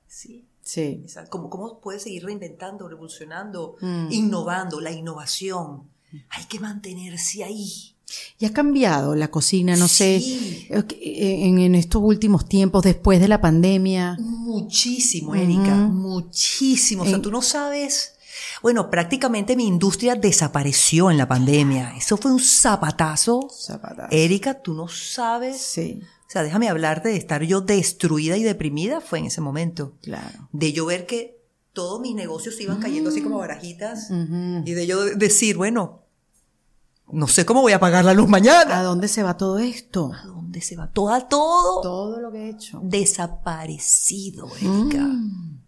Sí. Sí. ¿Cómo, ¿Cómo puedes seguir reinventando, revolucionando, Mm. innovando? La innovación. Hay que mantenerse ahí. Y ha cambiado la cocina, no Sí. sé, eh, en, en estos últimos tiempos, después de la pandemia. Muchísimo, Erika, muchísimo. O sea, En- tú no sabes. Bueno, prácticamente mi industria desapareció en la pandemia. Eso fue un zapatazo. Zapatazo. Erika, tú no sabes. Sí, O sea, déjame hablarte de estar yo destruida y deprimida. Fue en ese momento. claro. De yo ver que todos mis negocios se iban cayendo así como barajitas. Ujú. Y de yo decir, bueno, no sé cómo voy a pagar la luz mañana. ¿A dónde se va todo esto? ¿A dónde se va? Todo, todo Todo lo que he hecho. desaparecido, Erika. Mm.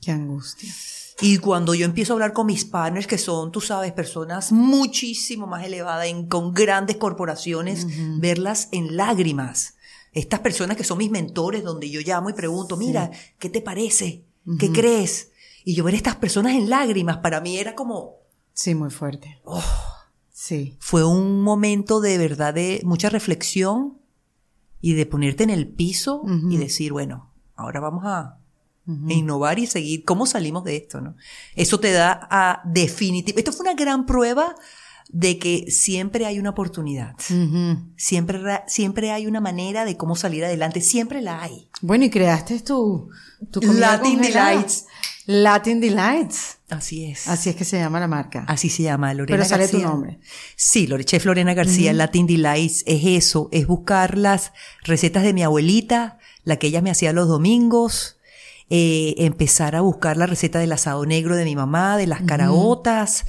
Qué angustia. Y cuando yo empiezo a hablar con mis partners, que son, tú sabes, personas muchísimo más elevadas, en- con grandes corporaciones, verlas en lágrimas. Estas personas que son mis mentores, donde yo llamo y pregunto, mira, ¿qué te parece? ¿Qué crees? Y yo ver estas personas en lágrimas, para mí era como, Sí, muy fuerte. oh, Sí. fue un momento de verdad de mucha reflexión y de ponerte en el piso y decir, bueno, ahora vamos a E innovar y seguir cómo salimos de esto, ¿no? Eso te da a definitivo. Esto fue una gran prueba de que siempre hay una oportunidad. Siempre, siempre hay una manera de cómo salir adelante. Siempre la hay. Bueno, y creaste tu, tu Latin. Delights. Latin Delights. Así es. Así es que se llama la marca. Así se llama, Lorena Pero sale tu nombre. Sí, Lore- Chef Lorena García, Latin Delights, es eso, es buscar las recetas de mi abuelita, la que ella me hacía los domingos, eh, empezar a buscar la receta del asado negro de mi mamá, de las caraotas,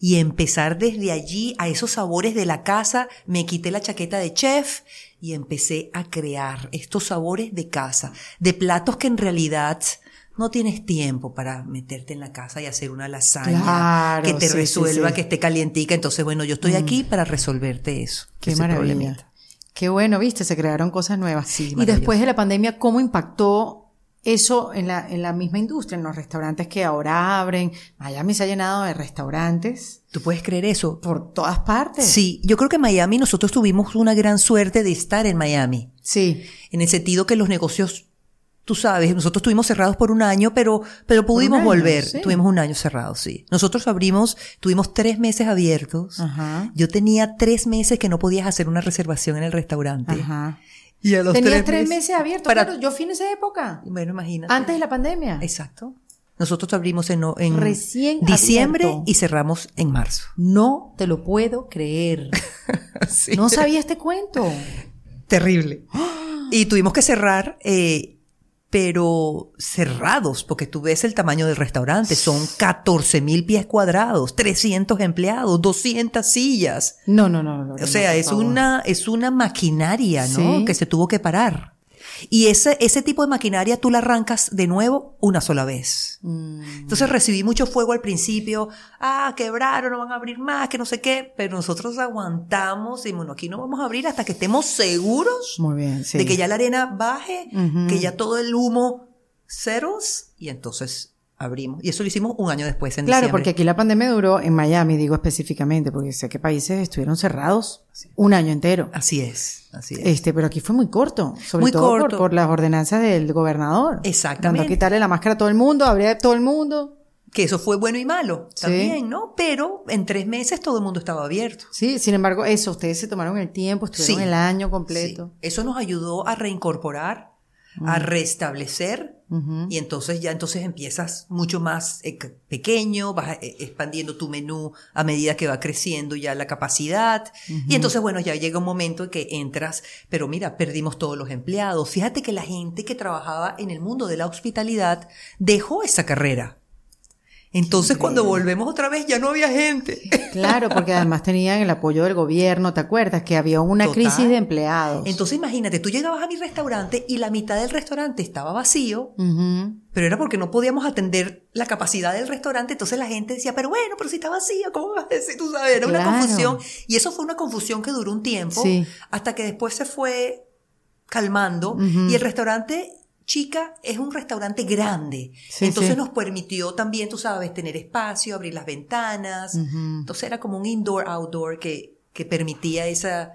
y empezar desde allí a esos sabores de la casa, me quité la chaqueta de chef y empecé a crear estos sabores de casa, de platos que en realidad no tienes tiempo para meterte en la casa y hacer una lasaña Claro, que te sí, resuelva, sí. que esté calientica. Entonces, bueno, yo estoy aquí para resolverte eso. Qué maravilla. problemita. Qué bueno, viste, se crearon cosas nuevas. Sí, y después de la pandemia, ¿cómo impactó eso en la, en la misma industria, en los restaurantes que ahora abren? Miami se ha llenado de restaurantes ¿Tú puedes creer eso? por todas partes. Sí, yo creo que en Miami nosotros tuvimos una gran suerte de estar en Miami. Sí. En el sentido que los negocios, tú sabes, nosotros estuvimos cerrados por un año, pero, pero pudimos año, volver. sí. Tuvimos un año cerrado, sí. Nosotros abrimos, tuvimos tres meses abiertos. Ajá. Yo tenía tres meses que no podías hacer una reservación en el restaurante. Ajá. Y a los Tenías tres meses abiertos. Para- Claro, yo fui en esa época. Bueno, imagínate. Antes de la pandemia. Exacto. Nosotros abrimos en, en Recién diciembre abierto. y cerramos en marzo. No te lo puedo creer. Sí. No sabía este cuento. Terrible. Y tuvimos que cerrar, eh, pero cerrados, porque tú ves el tamaño del restaurante. Son 14 mil pies cuadrados, 300 empleados, 200 sillas. No, no, no. no O sea, es una, es una maquinaria, ¿no? Sí. Que se tuvo que parar. Y ese, ese tipo de maquinaria tú la arrancas de nuevo una sola vez. Mm. Entonces recibí mucho fuego al principio. Ah, quebraron, no van a abrir más, que no sé qué. Pero nosotros aguantamos y bueno, aquí no vamos a abrir hasta que estemos seguros Muy bien, sí. de que ya la arena baje, que ya todo el humo ceros y entonces abrimos. Y eso lo hicimos un año después en Claro, diciembre. porque aquí la pandemia duró en Miami, digo específicamente, porque sé que países estuvieron cerrados un año entero. Así es, así es. Este, pero aquí fue muy corto, sobre Muy todo por- corto. Por, las ordenanzas del gobernador. Exactamente. Quitarle la máscara a todo el mundo, abrir a todo el mundo. Que eso fue bueno y malo Sí. también, ¿no? Pero en tres meses todo el mundo estaba abierto. Sí, sin embargo, eso, ustedes se tomaron el tiempo, estuvieron Sí. el año completo. Sí. Eso nos ayudó a reincorporar, a restablecer. Ujú. Y entonces ya entonces empiezas mucho más eh, pequeño, vas eh, expandiendo tu menú a medida que va creciendo ya la capacidad. Y entonces, bueno, ya llega un momento en que entras, pero mira, perdimos todos los empleados. Fíjate que la gente que trabajaba en el mundo de la hospitalidad dejó esa carrera. Entonces, cuando volvemos otra vez, ya no había gente. Claro, porque además tenían el apoyo del gobierno, ¿te acuerdas? Que había una Total. crisis de empleados. Entonces, imagínate, tú llegabas a mi restaurante y la mitad del restaurante estaba vacío, pero era porque no podíamos atender la capacidad del restaurante. Entonces la gente decía, pero bueno, pero si está vacío, ¿cómo vas a decir? Tú sabes, era una confusión. Y eso fue una confusión que duró un tiempo, Sí. hasta que después se fue calmando. Y el restaurante Chica es un restaurante grande. Sí, Entonces sí. nos permitió también, tú sabes, tener espacio, abrir las ventanas. Entonces era como un indoor-outdoor que, que permitía esa,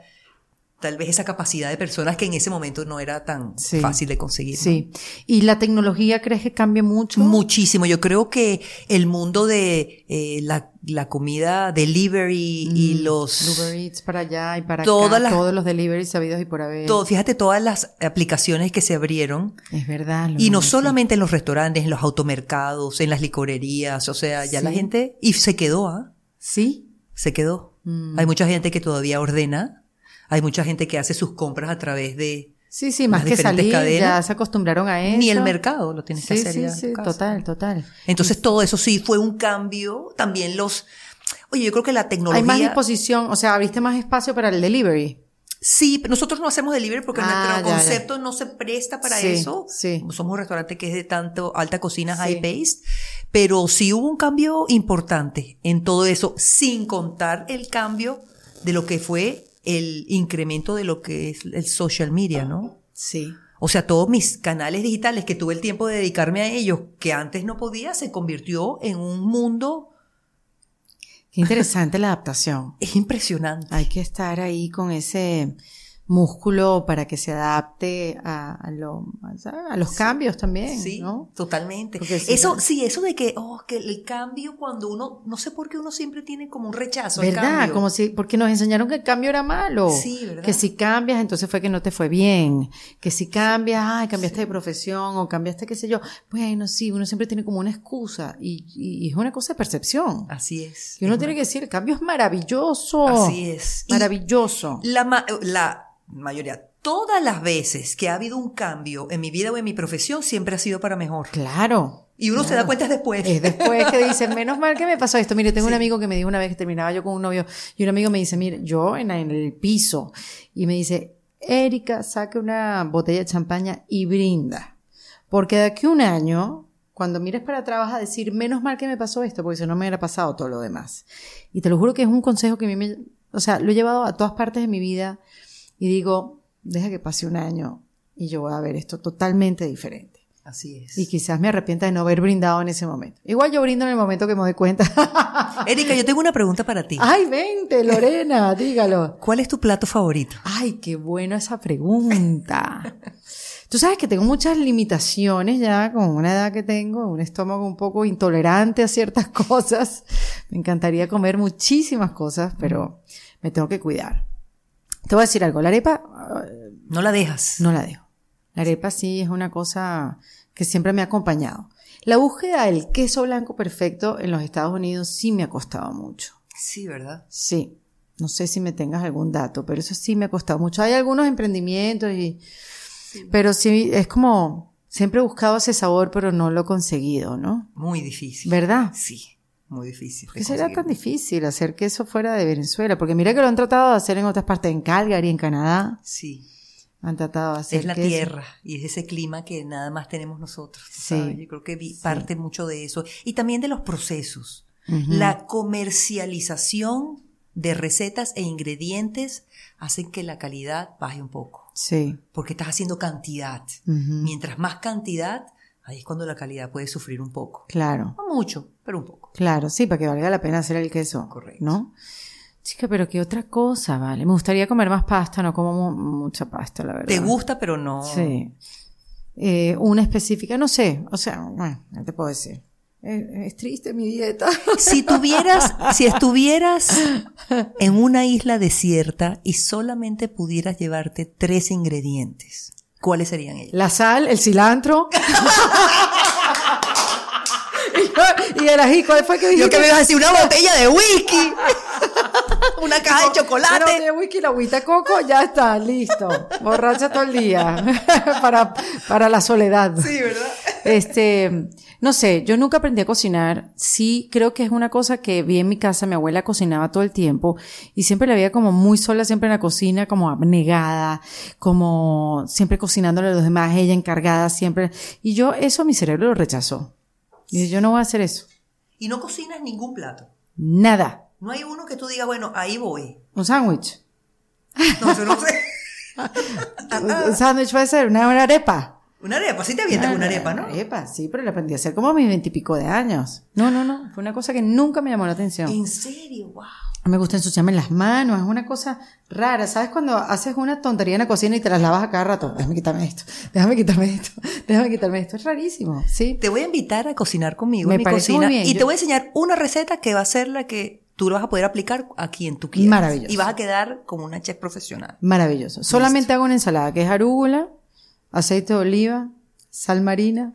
tal vez esa capacidad de personas que en ese momento no era tan Sí. fácil de conseguir. ¿no? Sí. ¿Y la tecnología crees que cambia mucho? Muchísimo. Yo creo que el mundo de eh, la, la comida delivery y Mm, los... Uber Eats para allá y para Todas acá, las- todos los deliveries sabidos y por haber. todo- fíjate todas las aplicaciones que se abrieron. Es verdad. lo Y no solamente en los restaurantes, en los automercados, en las licorerías. O sea, ya la gente... Y se quedó, ¿ah? Sí. Se quedó. Mm. Hay mucha gente que todavía ordena. Hay mucha gente que hace sus compras a través de... Sí, sí, más que salir, ya cadenas. se acostumbraron a eso. Ni el mercado lo tienes que Sí, hacer sí, ya sí, casa. total, total. Entonces todo eso sí fue un cambio. También los... Oye, yo creo que la tecnología... Hay más disposición, o sea, abriste más espacio para el delivery. Sí, pero nosotros no hacemos delivery porque Ah, nuestro ya, ya. concepto no se presta para Sí, eso. sí. Somos un restaurante que es de tanto alta cocina, Sí. high paced, pero sí hubo un cambio importante en todo eso, sin contar el cambio de lo que fue el incremento de lo que es el social media, ¿no? Sí. O sea, todos mis canales digitales que tuve el tiempo de dedicarme a ellos, que antes no podía, se convirtió en un mundo, Qué interesante la adaptación. es impresionante. Hay que estar ahí con ese músculo para que se adapte a, a lo- a- los cambios también, Sí, ¿no? totalmente. Si eso, sí, eso de que, oh, que el cambio cuando uno, no sé por qué uno siempre tiene como un rechazo al ¿Verdad? cambio. Como si, porque nos enseñaron que el cambio era malo. Sí, ¿verdad? Que si cambias, entonces fue que no te fue bien. Que si cambias, ay, cambiaste de profesión o cambiaste qué sé yo. Bueno, sí, uno siempre tiene como una excusa y, y- y es una cosa de percepción. Así es. Y uno Es tiene que decir, el cambio es maravilloso. Así es. Y Maravilloso. La, ma- la mayoría, todas las veces que ha habido un cambio en mi vida o en mi profesión, siempre ha sido para mejor. Claro. Y uno se da cuenta después. Es después que dice, menos mal que me pasó esto. Mire, tengo un amigo que me dijo una vez que terminaba yo con un novio y un amigo me dice, mire, yo en, en el piso y me dice, Erika, saque una botella de champaña y brinda. Porque de aquí a un año, cuando mires para atrás vas a decir, menos mal que me pasó esto, porque si no me hubiera pasado todo lo demás. Y te lo juro que es un consejo que a mí me, o sea, lo he llevado a todas partes de mi vida y digo, deja que pase un año y yo voy a ver esto totalmente diferente. Así es. Y quizás me arrepienta de no haber brindado en ese momento. Igual yo brindo en el momento que me doy cuenta. Erika, yo tengo una pregunta para ti. Ay, vente, Lorena, dígalo. ¿Cuál es tu plato favorito? Ay, qué bueno esa pregunta. Tú sabes que tengo muchas limitaciones ya con una edad que tengo, un estómago un poco intolerante a ciertas cosas. Me encantaría comer muchísimas cosas, pero me tengo que cuidar. Te voy a decir algo, la arepa No la dejas. no la dejo. La arepa sí es una cosa que siempre me ha acompañado. La búsqueda del queso blanco perfecto en los Estados Unidos sí me ha costado mucho. Sí, ¿verdad? Sí. No sé si me tengas algún dato, pero eso sí me ha costado mucho. Hay algunos emprendimientos y, pero sí, es como, siempre he buscado ese sabor, pero no lo he conseguido, ¿no? Muy difícil. ¿Verdad? Sí, muy difícil. ¿Qué será tan difícil hacer queso fuera de Venezuela? Porque mira que lo han tratado de hacer en otras partes, en Calgary, en Canadá. Sí. han tratado de hacer. Es la tierra y es ese clima que nada más tenemos nosotros. Sí. ¿sabes? Yo creo que vi- parte mucho de eso. Y también de los procesos. La comercialización de recetas e ingredientes hacen que la calidad baje un poco. Sí. Porque estás haciendo cantidad. Mientras más cantidad, ahí es cuando la calidad puede sufrir un poco. Claro. No mucho, pero un poco. Claro, sí, para que valga la pena hacer el queso. Correcto. ¿No? Chica, pero qué otra cosa, vale. Me gustaría comer más pasta, no como mu- mucha pasta, la verdad. Te gusta, pero no. Sí. Eh, una específica, no sé. O sea, bueno, no te puedo decir. Es, es triste mi dieta. Si tuvieras, si estuvieras en una isla desierta y solamente pudieras llevarte tres ingredientes, ¿cuáles serían ellos? La sal, el cilantro. y, el ají, ¿cuál fue que dijiste? Yo que me ibas a decir una botella de whisky, una caja de Una chocolate. botella de whisky, la agüita de coco, ya está, listo. Borracha todo el día. para, para la soledad. Sí, ¿verdad? Este, no sé, yo nunca aprendí a cocinar. Sí, creo que es una cosa que vi en mi casa. Mi abuela cocinaba todo el tiempo y siempre la veía como muy sola, siempre en la cocina, como abnegada, como siempre cocinándole a los demás, ella encargada siempre. Y yo, eso mi cerebro lo rechazó. Y yo no voy a hacer eso. Y no cocinas ningún plato. Nada. No hay uno que tú digas, bueno, ahí voy. Un sándwich. No, yo no sé. Un sándwich puede ser una arepa. Una arepa, sí te avientas una arepa, ¿no? Arepa, sí, pero la aprendí a hacer como a mis veintipico de años. No, no, no. Fue una cosa que nunca me llamó la atención. En serio, wow. Me gusta ensuciarme las manos, es una cosa rara. ¿Sabes cuando haces una tontería en la cocina y te las lavas a cada rato? Déjame quitarme esto, déjame quitarme esto, déjame quitarme esto. Es rarísimo, ¿sí? Te voy a invitar a cocinar conmigo Me en mi cocina y Yo- te voy a enseñar una receta que va a ser la que tú lo vas a poder aplicar a quien tú quieras. Maravilloso. Y vas a quedar como una chef profesional. Maravilloso. Solamente hago una ensalada que es arúgula, aceite de oliva, sal marina,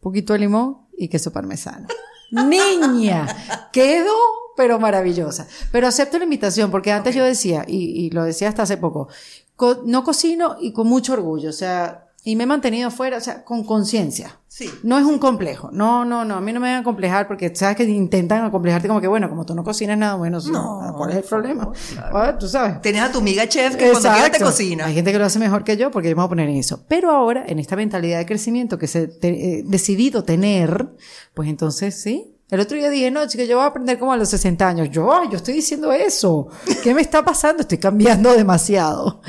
poquito de limón y queso parmesano. Niña, quedó pero maravillosa. Pero acepto la invitación porque antes yo decía, y, y lo decía hasta hace poco, co- no cocino y con mucho orgullo, o sea, y me he mantenido fuera, o sea, con conciencia. Sí. No es un complejo. No, no, no. A mí no me van a complejar porque sabes que intentan acomplejarte como que, bueno, como tú no cocinas nada, bueno, No, ¿cuál es el problema? favor, Ah, Tú sabes. Tenés a tu amiga chef que cuando quiera te Exacto. cocina. Hay gente que lo hace mejor que yo porque yo me voy a poner en eso. Pero ahora, en esta mentalidad de crecimiento que se te- eh, decidido tener, pues entonces sí. El otro día dije, no, chica, yo voy a aprender como a los 60 años. Yo, ay, yo estoy diciendo eso. ¿Qué me está pasando? Estoy cambiando demasiado.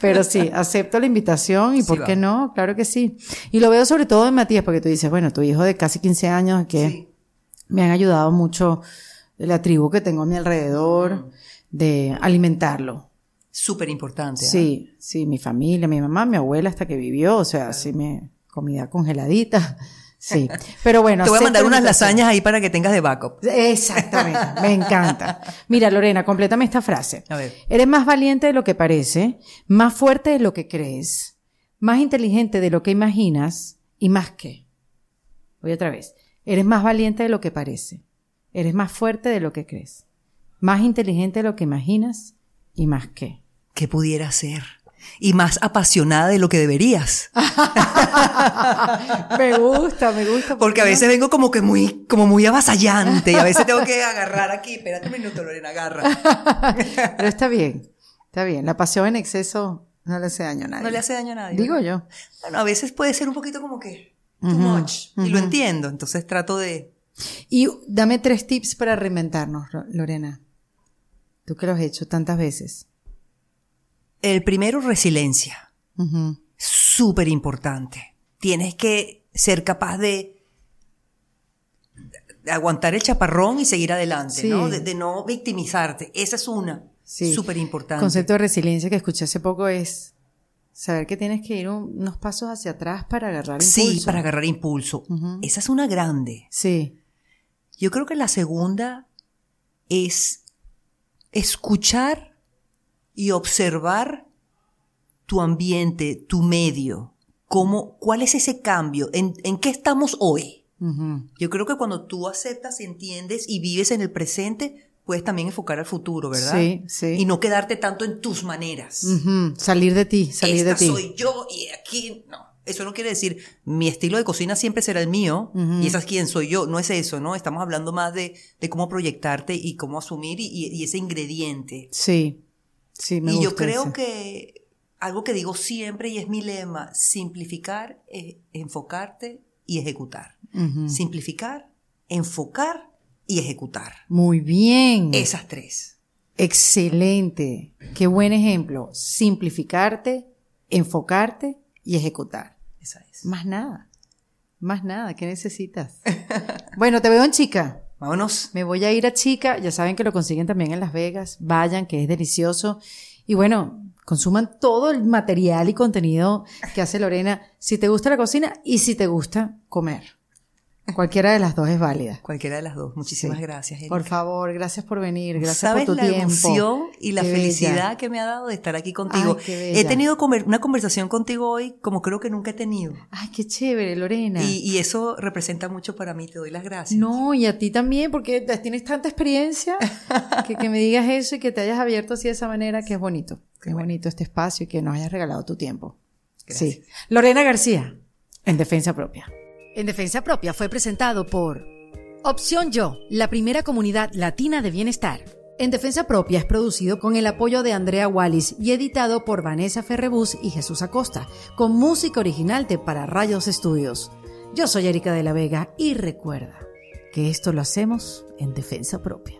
Pero sí, acepto la invitación y Sí, ¿por qué no? Claro que sí. Y lo veo sobre todo en Matías porque tú dices, bueno, tu hijo de casi 15 años que Sí. me han ayudado mucho la tribu que tengo a mi alrededor de alimentarlo. Súper importante. ¿ah? Sí, sí, mi familia, mi mamá, mi abuela hasta que vivió, o sea, sí me comida congeladita. Sí. Pero bueno, Te voy a mandar unas lasañas ahí para que tengas de backup. Exactamente, me encanta. Mira, Lorena, complétame esta frase. A ver. Eres más valiente de lo que parece, más fuerte de lo que crees, más inteligente de lo que imaginas y más que. Voy otra vez. Eres más valiente de lo que parece, eres más fuerte de lo que crees, más inteligente de lo que imaginas y más que. ¿Qué pudiera ser? Y más apasionada de lo que deberías. me gusta, me gusta. Porque a veces vengo como que muy, como muy avasallante y a veces tengo que agarrar aquí. Espérate un minuto, Lorena, agarra. Pero está bien, está bien. La pasión en exceso no le hace daño a nadie. No le hace daño a nadie. Digo yo. Bueno, a veces puede ser un poquito como que too much. Y lo entiendo. Entonces trato de. Y dame tres tips para reinventarnos, Lorena. Tú que lo has hecho tantas veces. El primero, resiliencia. Ujú. Súper importante. Tienes que ser capaz de aguantar el chaparrón y seguir adelante, Sí. ¿no? De, de no victimizarte. Esa es una. Sí. Súper importante. concepto de resiliencia que escuché hace poco es saber que tienes que ir un- unos pasos hacia atrás para agarrar impulso. Sí, para agarrar impulso. Esa es una grande. Sí. Yo creo que la segunda es escuchar y observar tu ambiente, tu medio. Cómo, ¿Cuál es ese cambio? ¿En, en qué estamos hoy? Yo creo que cuando tú aceptas, entiendes y vives en el presente, puedes también enfocar al futuro, ¿verdad? Sí, sí. Y no quedarte tanto en tus maneras. Salir de ti, salir Esta de ti. soy yo y aquí no. Eso no quiere decir mi estilo de cocina siempre será el mío Ujú. y esa es quien soy yo. No es eso, ¿no? Estamos hablando más de, de cómo proyectarte y cómo asumir y, y- y ese ingrediente. Sí. Sí, me y yo creo ese. que algo que digo siempre y es mi lema, simplificar, eh, enfocarte y ejecutar. Simplificar, enfocar y ejecutar. Muy bien. Esas tres. Excelente. Qué buen ejemplo. Simplificarte, enfocarte y ejecutar. Esa es. Más nada. Más nada. ¿Qué necesitas? bueno, te veo en chica. Vámonos. Me voy a ir a chica. Ya saben que lo consiguen también en Las Vegas. Vayan, que es delicioso. Y bueno, consuman todo el material y contenido que hace Lorena. Si te gusta la cocina y si te gusta comer. Cualquiera de las dos es válida. Cualquiera de las dos. Muchísimas Sí. gracias. Erika. Por favor, gracias por venir, gracias ¿Sabes por tu la tiempo. emoción y la Qué felicidad bella. que me ha dado de estar aquí contigo? Ay, qué. He tenido comer- una conversación contigo hoy como creo que nunca he tenido. Ay, qué chévere, Lorena. Y, y eso representa mucho para mí. Te doy las gracias. No, y a ti también, porque tienes tanta experiencia que, que me digas eso y que te hayas abierto así de esa manera, que es bonito. Que es bonito este espacio y que nos hayas regalado tu tiempo. Gracias. Sí. Lorena García, en Defensa Propia. En Defensa Propia fue presentado por Opción Yo, la primera comunidad latina de bienestar. En Defensa Propia es producido con el apoyo de Andrea Wallis y editado por Vanessa Ferrebus y Jesús Acosta, con música original de Para Rayos Estudios. Yo soy Erika de la Vega y recuerda que esto lo hacemos en Defensa Propia.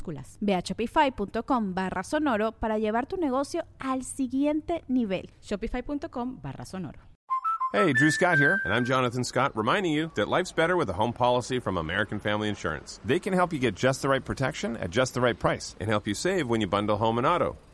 minúsculas. Ve a shopify.com barra sonoro para llevar tu negocio al siguiente nivel. Shopify.com barra sonoro. Hey, Drew Scott here, and I'm Jonathan Scott, reminding you that life's better with a home policy from American Family Insurance. They can help you get just the right protection at just the right price and help you save when you bundle home and auto.